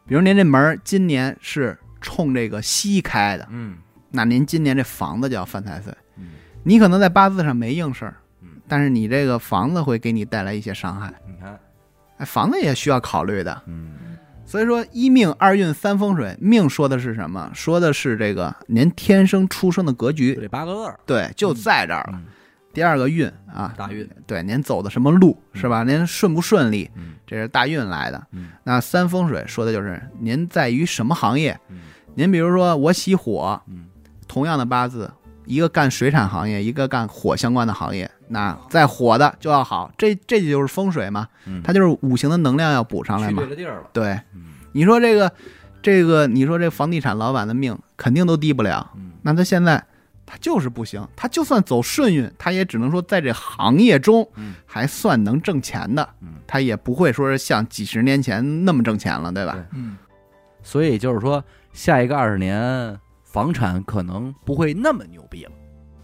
比如您这门儿今年是冲这个西开的，嗯那您今年这房子就要犯太岁。嗯你可能在八字上没应事儿嗯，但是你这个房子会给你带来一些伤害。你看，哎，房子也需要考虑的。嗯所以说，一命二运三风水，命说的是什么？说的是这个您天生出生的格局，这八个字儿，对，就在这儿了。嗯第二个运啊，大运，对，您走的什么路是吧？您顺不顺利，嗯这是大运来的。嗯那三风水说的就是您在于什么行业。嗯您比如说我喜火，嗯同样的八字，一个干水产行业，一个干火相关的行业，那再火的就要好，这这就是风水嘛，嗯，它就是五行的能量要补上来嘛。去对。了地儿了，对，嗯。你说这个这个，你说这房地产老板的命肯定都低不了，嗯。那他现在他就是不行，他就算走顺运，他也只能说在这行业中嗯。还算能挣钱的，嗯。他也不会说是像几十年前那么挣钱了，对吧？嗯，所以就是说，下一个二十年房产可能不会那么牛。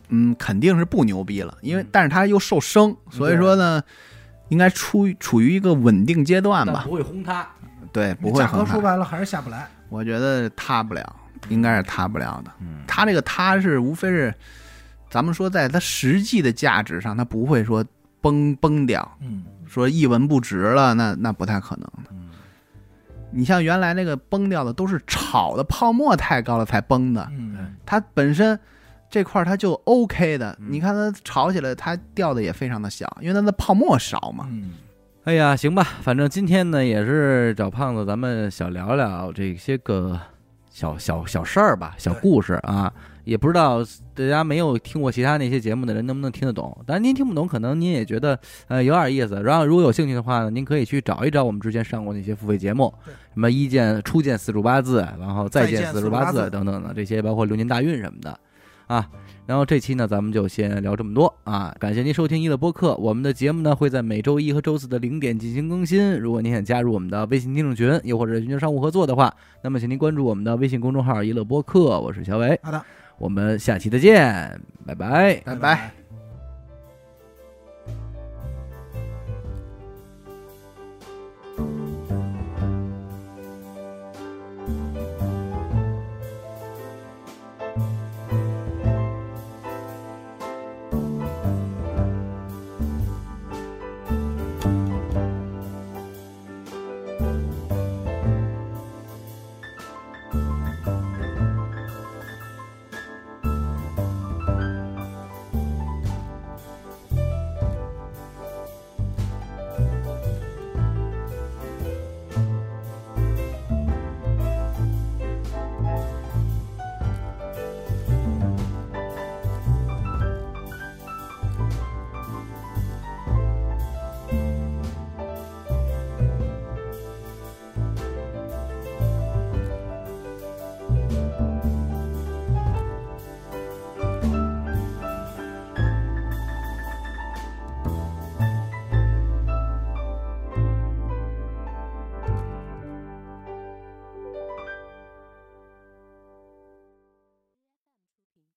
嗯，肯定是不牛逼了，因为嗯但是他又受生，所以说呢，应该处于处于一个稳定阶段吧？不会轰塌。对，不会价格很大，说白了还是下不来。我觉得塌不了，应该是塌不了的。嗯它这个塌是无非是，咱们说在它实际的价值上，它不会说崩崩掉，嗯，说一文不值了，那那不太可能的。嗯你像原来那个崩掉的，都是炒的泡沫太高了才崩的，嗯，它本身这块儿它就 OK 的。嗯你看它炒起来，它掉的也非常的小，因为它的泡沫少嘛。嗯，哎呀，行吧，反正今天呢也是找胖子，咱们小聊聊这些个小小小事儿吧，小故事啊。也不知道大家没有听过其他那些节目的人能不能听得懂，当然您听不懂，可能您也觉得呃有点意思。然后如果有兴趣的话呢，您可以去找一找我们之前上过那些付费节目，什么一见初见四柱八字，然后再见四柱八字等等的这些，包括流年大运什么的啊。然后这期呢，咱们就先聊这么多啊！感谢您收听一乐播客，我们的节目呢会在每周一和周四的零点进行更新。如果您想加入我们的微信听众群，又或者寻求商务合作的话，那么请您关注我们的微信公众号“一乐播客”，我是小伟，好的，我们下期再见，拜拜。拜拜。